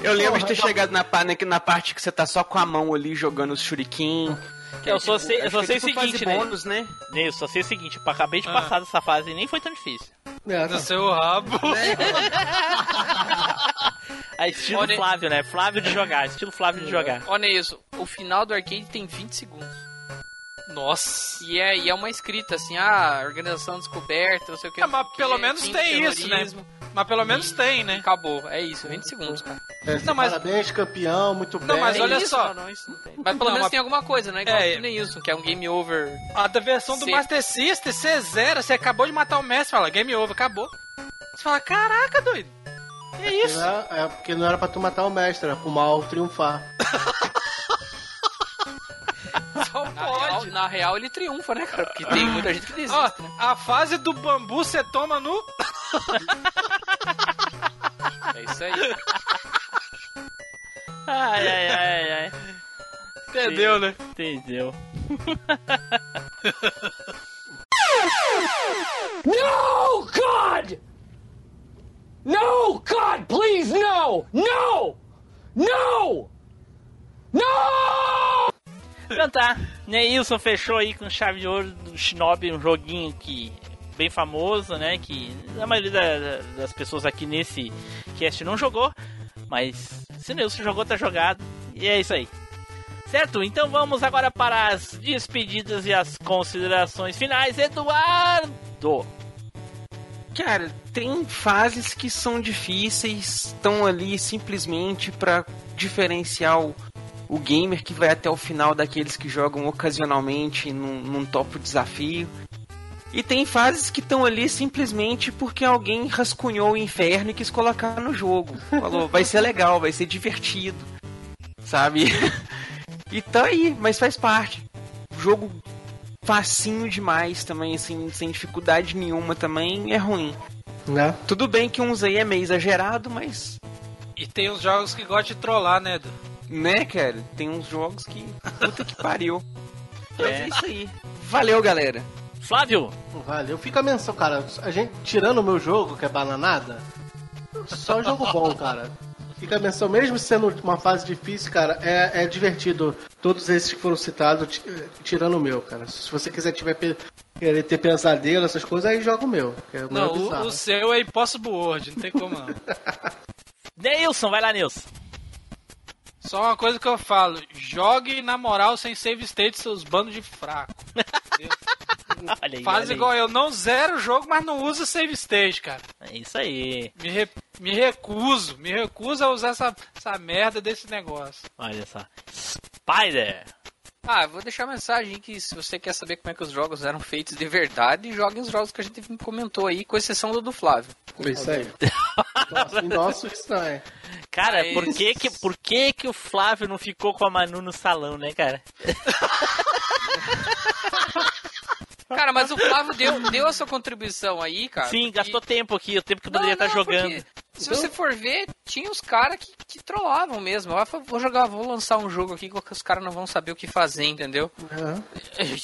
Eu lembro de ter chegado na, na, na parte que você tá só com a mão ali jogando os shuriken. Que Eu é só tipo- sei- eu só que sei é o tipo seguinte, né? bônus, né? Eu só sei o seguinte, eu acabei de Ah. passar dessa fase e nem foi tão difícil. É, No seu rabo. A estilo Olha- Flávio, né? Flávio de jogar, estilo Flávio de jogar. Olha isso, o final do arcade tem 20 segundos. Nossa. E é, e é uma escrita assim, ah, organização descoberta, não sei o que. Ah, mas não pelo quê, menos tem do isso, né? Mas pelo menos tem, né? Acabou, é isso, 20 segundos, cara. É, Não, mas- Parabéns, campeão, muito Não, bem. mas Tem olha isso? só. Não, não, isso não tem. Mas pelo Não, menos mas- tem alguma coisa, né? Igual É. é, nem isso, que é um game over. A da versão do Sim. Master System, você zera, você acabou de matar o mestre, fala, game over, acabou. Você fala, caraca, doido. Que Porque isso? não era- É porque não era pra tu matar o mestre, era pro mal triunfar. Só Na real, pode. na real, ele triunfa, né, cara? Porque tem muita gente que desiste. Ó, né? a fase do bambu você toma no. É isso aí. Ai, ai, ai, ai. Entendeu, né? Entendeu. No, God! No, God, please, no! No! No! No! Então tá, Neilson fechou aí com chave de ouro do Shinobi, um joguinho que bem famoso, né? Que a maioria da- das pessoas aqui nesse cast não jogou, mas se Neilson jogou, tá jogado. E é isso aí. Certo? Então vamos agora para as despedidas e as considerações finais. Eduardo! Cara, tem fases que são difíceis, estão ali simplesmente pra diferenciar o, o gamer que vai até o final daqueles que jogam ocasionalmente num, num topo desafio. E tem fases que estão ali simplesmente porque alguém rascunhou o inferno e quis colocar no jogo. Falou, vai ser legal, vai ser divertido. Sabe? e tá aí, mas faz parte. Jogo facinho demais também, assim, sem dificuldade nenhuma também, é ruim. Né? Tudo bem que uns aí é meio exagerado, mas, E tem uns jogos que gostam de trollar, né, Edu? Né, cara? Tem uns jogos que. Puta que pariu. Mas É. é isso aí. Valeu, galera. Flávio! Valeu. Fica a menção, cara. A gente, tirando o meu jogo, que é bananada, só jogo bom, cara. Fica a menção, mesmo sendo uma fase difícil, cara, é, é divertido. Todos esses que foram citados, ti- tirando o meu, cara. Se você quiser tiver querer ter pesadelo, essas coisas, aí joga o meu. Que é o meu Não, o, o seu é Impossible World, não tem como não. Neilson, vai lá, Nilson. Só uma coisa que eu falo, jogue na moral sem save state seus bandos de fraco. Aí, Faz igual eu, não zero o jogo, mas não usa save state, cara. É isso aí. Me, re- me recuso, me recuso a usar essa, essa merda desse negócio. Olha só. Spider! Ah, vou deixar uma mensagem que se você quer saber como é que os jogos eram feitos de verdade, joguem os jogos que a gente comentou aí, com exceção do do Flávio. É isso aí. Nossa, nosso é. Cara, Mas- por que que, por que que o Flávio não ficou com a Manu no salão, né, cara? Cara, mas o Flávio deu, deu a sua contribuição aí, cara. Sim, porque- gastou tempo aqui, o tempo que poderia estar não, jogando. porque Se você for ver, tinha os caras que, que trollavam mesmo. Ah, vou jogar, vou lançar um jogo aqui que os caras não vão saber o que fazer, entendeu?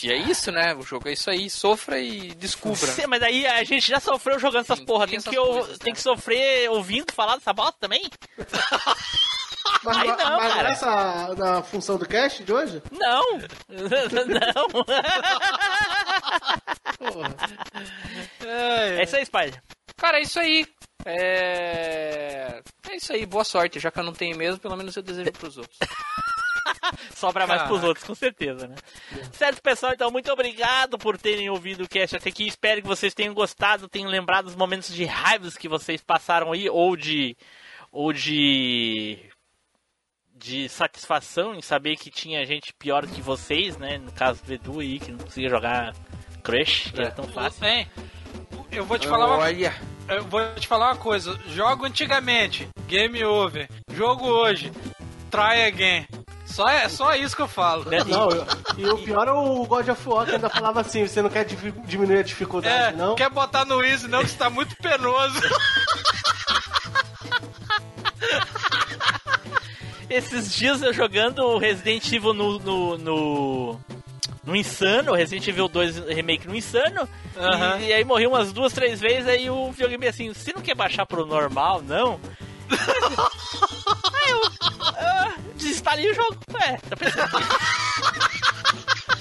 E é isso, né? O jogo é isso aí, sofra e descubra. Sim, mas aí a gente já sofreu jogando essas porra. Tem essas que, eu- coisas, tem que sofrer ouvindo falar dessa bosta também? Mas, Aí não, mas cara. essa na função do cast de hoje? Não! não! É isso aí, Spider. Cara, é isso aí. É... é isso aí, boa sorte. Já que eu não tenho mesmo, pelo menos eu desejo pros outros. Sobra mais pros outros, com certeza, né? Certo, pessoal, então muito obrigado por terem ouvido o cast até aqui. Espero que vocês tenham gostado, tenham lembrado os momentos de raivas que vocês passaram aí, ou de. ou de. De satisfação em saber que tinha gente pior que vocês, né? No caso do Edu aí, que não conseguia jogar Crush, que era tão fácil. Bem, eu vou te falar uma Olha. Eu vou te falar uma coisa. Jogo antigamente, game over. Jogo hoje, try again. Só, é, só isso que eu falo. Não, eu- e o pior é o God of War que ainda falava assim, você não quer diminuir a É, dificuldade, não? quer botar no easy não, que está muito penoso. Esses dias eu jogando Resident Evil no. no, no, no Insano, Resident Evil 2 Remake no Insano. Aham. E, e aí morri umas duas, três vezes. Aí o videogame assim: você não quer baixar pro normal, não? aí eu. Ah, desinstalei o jogo. É, tá pensando.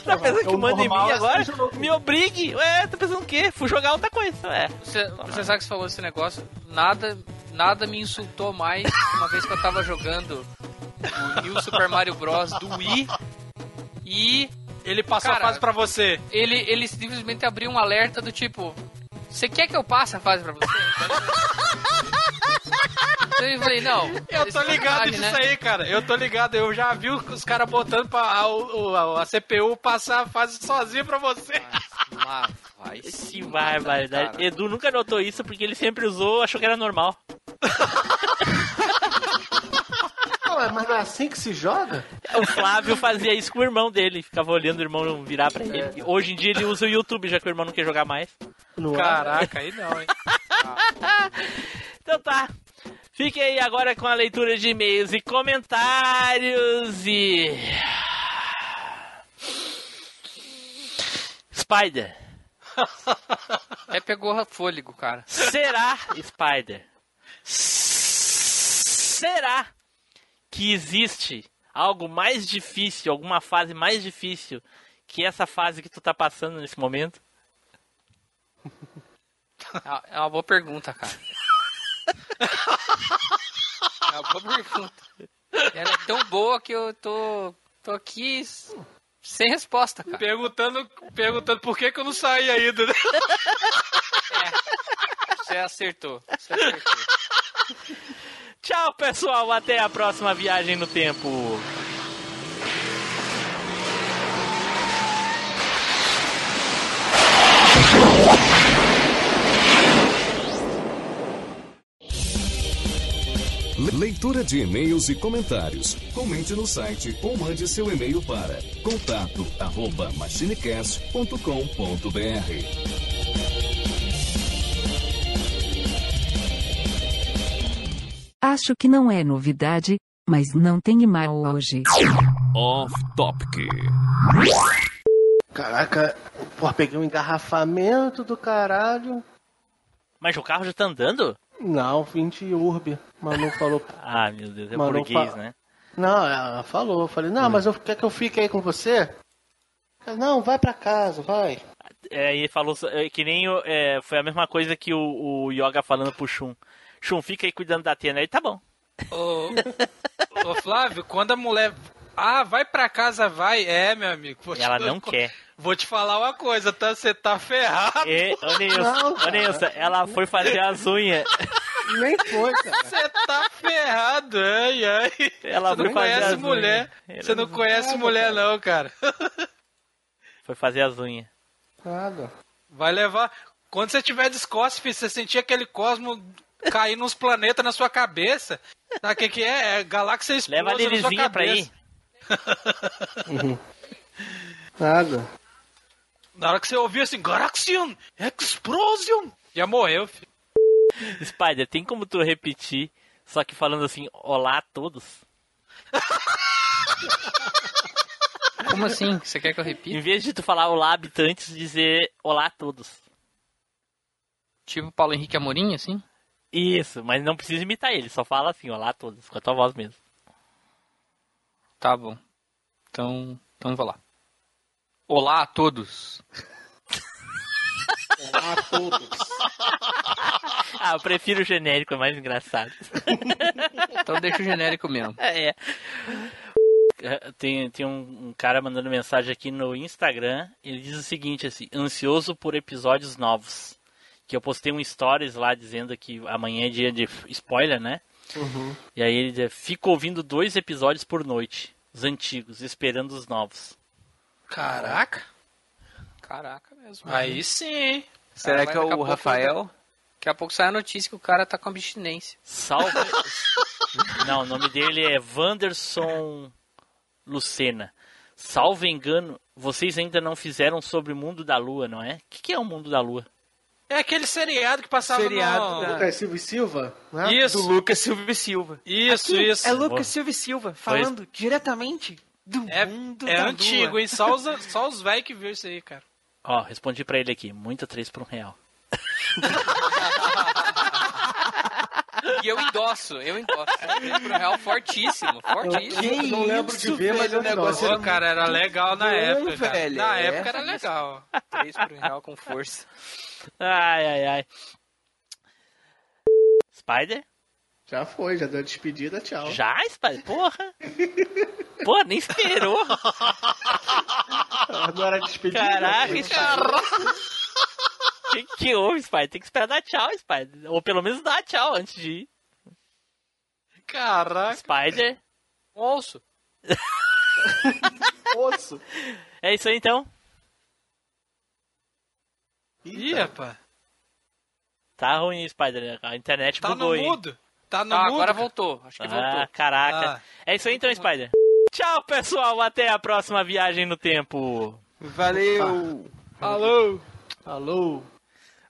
Tá pensando que o manda em mim normal é agora? Me obrigue? Ué, tá pensando o quê? Fui jogar outra coisa. É. Você, você sabe que você falou esse negócio? Nada, nada me insultou mais uma vez que eu tava jogando o New Super Mario Bros. do Wii e Ele passou Cara, a fase pra você. ele, ele simplesmente abriu um alerta do tipo: Você quer que eu passe a fase pra você? eu falei: Não. Eu tô é ligado disso né? aí, cara. Eu tô ligado. Eu já vi os caras botando pra, a, a- a CPU passar a fase sozinho pra você. Mas vai Que sim, barbaridade. cara. Edu nunca notou isso porque ele sempre usou, achou que era normal. Não, é- mas não é assim que se joga? O Flávio fazia isso com o irmão dele, ficava olhando o irmão virar pra ele. Hoje em dia ele usa o YouTube, já que o irmão não quer jogar mais. Não é? Caraca, aí não, hein? Então tá. Fique aí agora com a leitura de e-mails e comentários e. Spider. Até pegou fôlego, cara. Será, Spider? Será que existe algo mais difícil, alguma fase mais difícil que essa fase que tu tá passando nesse momento? É uma boa pergunta, cara. É uma boa pergunta. Ela é tão boa que eu tô, tô aqui sem resposta, cara. Perguntando, perguntando por que, que eu não saí ainda, né? Você acertou. Você acertou. Tchau, pessoal. Até a próxima viagem no tempo. Leitura de e-mails e comentários. Comente no site ou mande seu e-mail para contato Acho que não é novidade, mas não tem e-mail hoje. Off Topic. Caraca, pô, peguei um engarrafamento do caralho. Mas o carro já tá andando? Não, 20 urbe. Manu falou. Ah, meu Deus, é Manu burguês, fa- né? Não, ela falou. Eu falei, não, mas eu, quer que eu fique aí com você? Ela, Não, vai pra casa, vai. É, e falou é, que nem o- é, foi a mesma coisa que o, o Yoga falando pro Shun. Shun, fica aí cuidando da Tena. Aí tá bom. Ô, ô, Flávio, quando a mulher. Ah, vai pra casa, vai. É, meu amigo. Vou ela não quer. Vou te falar uma coisa, tá? Você tá ferrado. E, ô Nilson, Não, ô cara. Nilson, ela foi fazer as unhas. Nem foi, cara. Você tá ferrado, ai, ai. Ela Você foi não fazer conhece as mulher. unhas. Você não conhece mulher, não, cara. Foi fazer as unhas. Nada. Vai levar. Quando você tiver descoste, filho, você sentir aquele cosmo cair nos planetas na sua cabeça. Sabe o que, que é? É galáxia explode Leva a Lilizinha pra cabeça. ir. Nada. Na hora que você ouvir assim, Galaxian Explosion, já morreu, filho. Spider, tem como tu repetir, só que falando assim, olá a todos? Como assim? Você quer que eu repita? Em vez de tu falar olá habitantes, dizer olá a todos. Tipo Paulo Henrique Amorim, assim? Isso, mas não precisa imitar ele, só fala assim, olá a todos, com a tua voz mesmo. Tá bom. Então, então vou lá. Olá a todos. Olá a todos. Ah, eu prefiro o genérico, é mais engraçado. Então deixa o genérico mesmo. É. é. Tem, tem um, um cara mandando mensagem aqui no Instagram. Ele diz o seguinte: assim, ansioso por episódios novos. Que eu postei um stories lá dizendo que amanhã é dia de spoiler, né? Uhum. E aí ele diz: fico ouvindo dois episódios por noite, os antigos, esperando os novos. Caraca. Caraca mesmo. Aí sim. Será Cara, que é o pouco- Rafael? Daqui a pouco sai a notícia que o cara tá com abstinência. Salve. Não, o nome dele é Wanderson Lucena. Salvo engano, vocês ainda não fizeram sobre o mundo da lua, não é? O que, que é o mundo da lua? É aquele seriado que passava Seriado no... da- Lucas Silva e Silva? Né? Isso, Do Lucas Silva e Silva. isso, Aqui isso. É Lucas Silva e Silva, falando diretamente do É, mundo é da antigo, lua. hein? Só os, só os velhos que viram isso aí, cara. Ó, respondi pra ele aqui, muita três por um real. E eu endosso, eu endosso. É pro real fortíssimo, fortíssimo. Eu não lembro de ver, mas eu o negócio Pô, cara, era legal na época, cara. velho, Na é. época era legal. Três por um real com força. Ai, ai, ai. Spider? Já foi, já deu a despedida, tchau. Já, Spider? Porra! Porra, nem esperou! Agora a despedida. Caraca. Spider! O que, que houve, Spider? Tem que esperar dar tchau, Spider. Ou pelo menos dar tchau antes de ir. Caraca. Spider? Ouço. Osso. É isso aí então. Ih, rapaz. Tá ruim, Spider. A internet Tá bugou, no hein? mudo. Tá no Ah, mudo. agora voltou. Acho que Ah, voltou. caraca. Ah. É isso aí então, Spider. Tchau, pessoal. Até a próxima viagem no tempo. Valeu! Alô. Alô.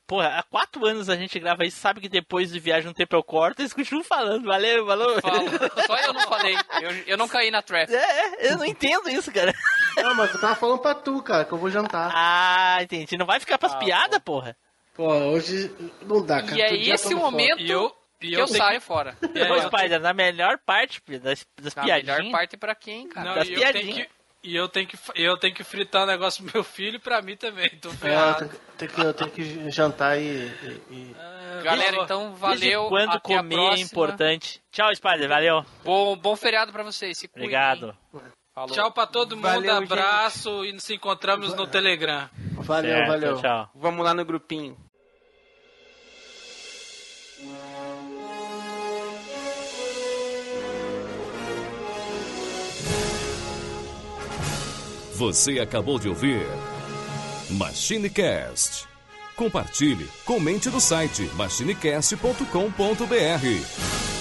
Porra, há quatro anos a gente grava isso, sabe que depois de viagem no tempo eu corto, eles continuam falando. Valeu, valeu. Fala. Só eu não falei. Eu, eu não caí na trap. É, eu não entendo isso, cara. Não, mas eu tava falando pra tu, cara, que eu vou jantar. Ah, entendi. Não vai ficar pras Ah, piadas, porra? Pô, hoje não dá, cara. E é dia esse o momento E eu, e que eu tenho saio fora. É, Ô, eu Spider, na melhor parte das, das A piadinhas. melhor parte pra quem, cara? Não, das e eu tenho piadinhas. que, e eu tenho que eu tenho que fritar um negócio pro meu filho e pra mim também. Tô É, eu ferrado. tenho, que- tenho que, eu tenho que jantar e. e- e- Galera, então Desde valeu. quando até a comer é importante. Tchau, Spider. Valeu. Bom, bom feriado pra vocês. Se cuidem, Obrigado. hein? Falou. Tchau pra todo mundo, Valeu, abraço e nos encontramos no Telegram. Valeu, Certo, valeu. Tchau. Vamos lá no grupinho. Você acabou de ouvir MachineCast. Compartilhe, comente no site machinecast.com.br.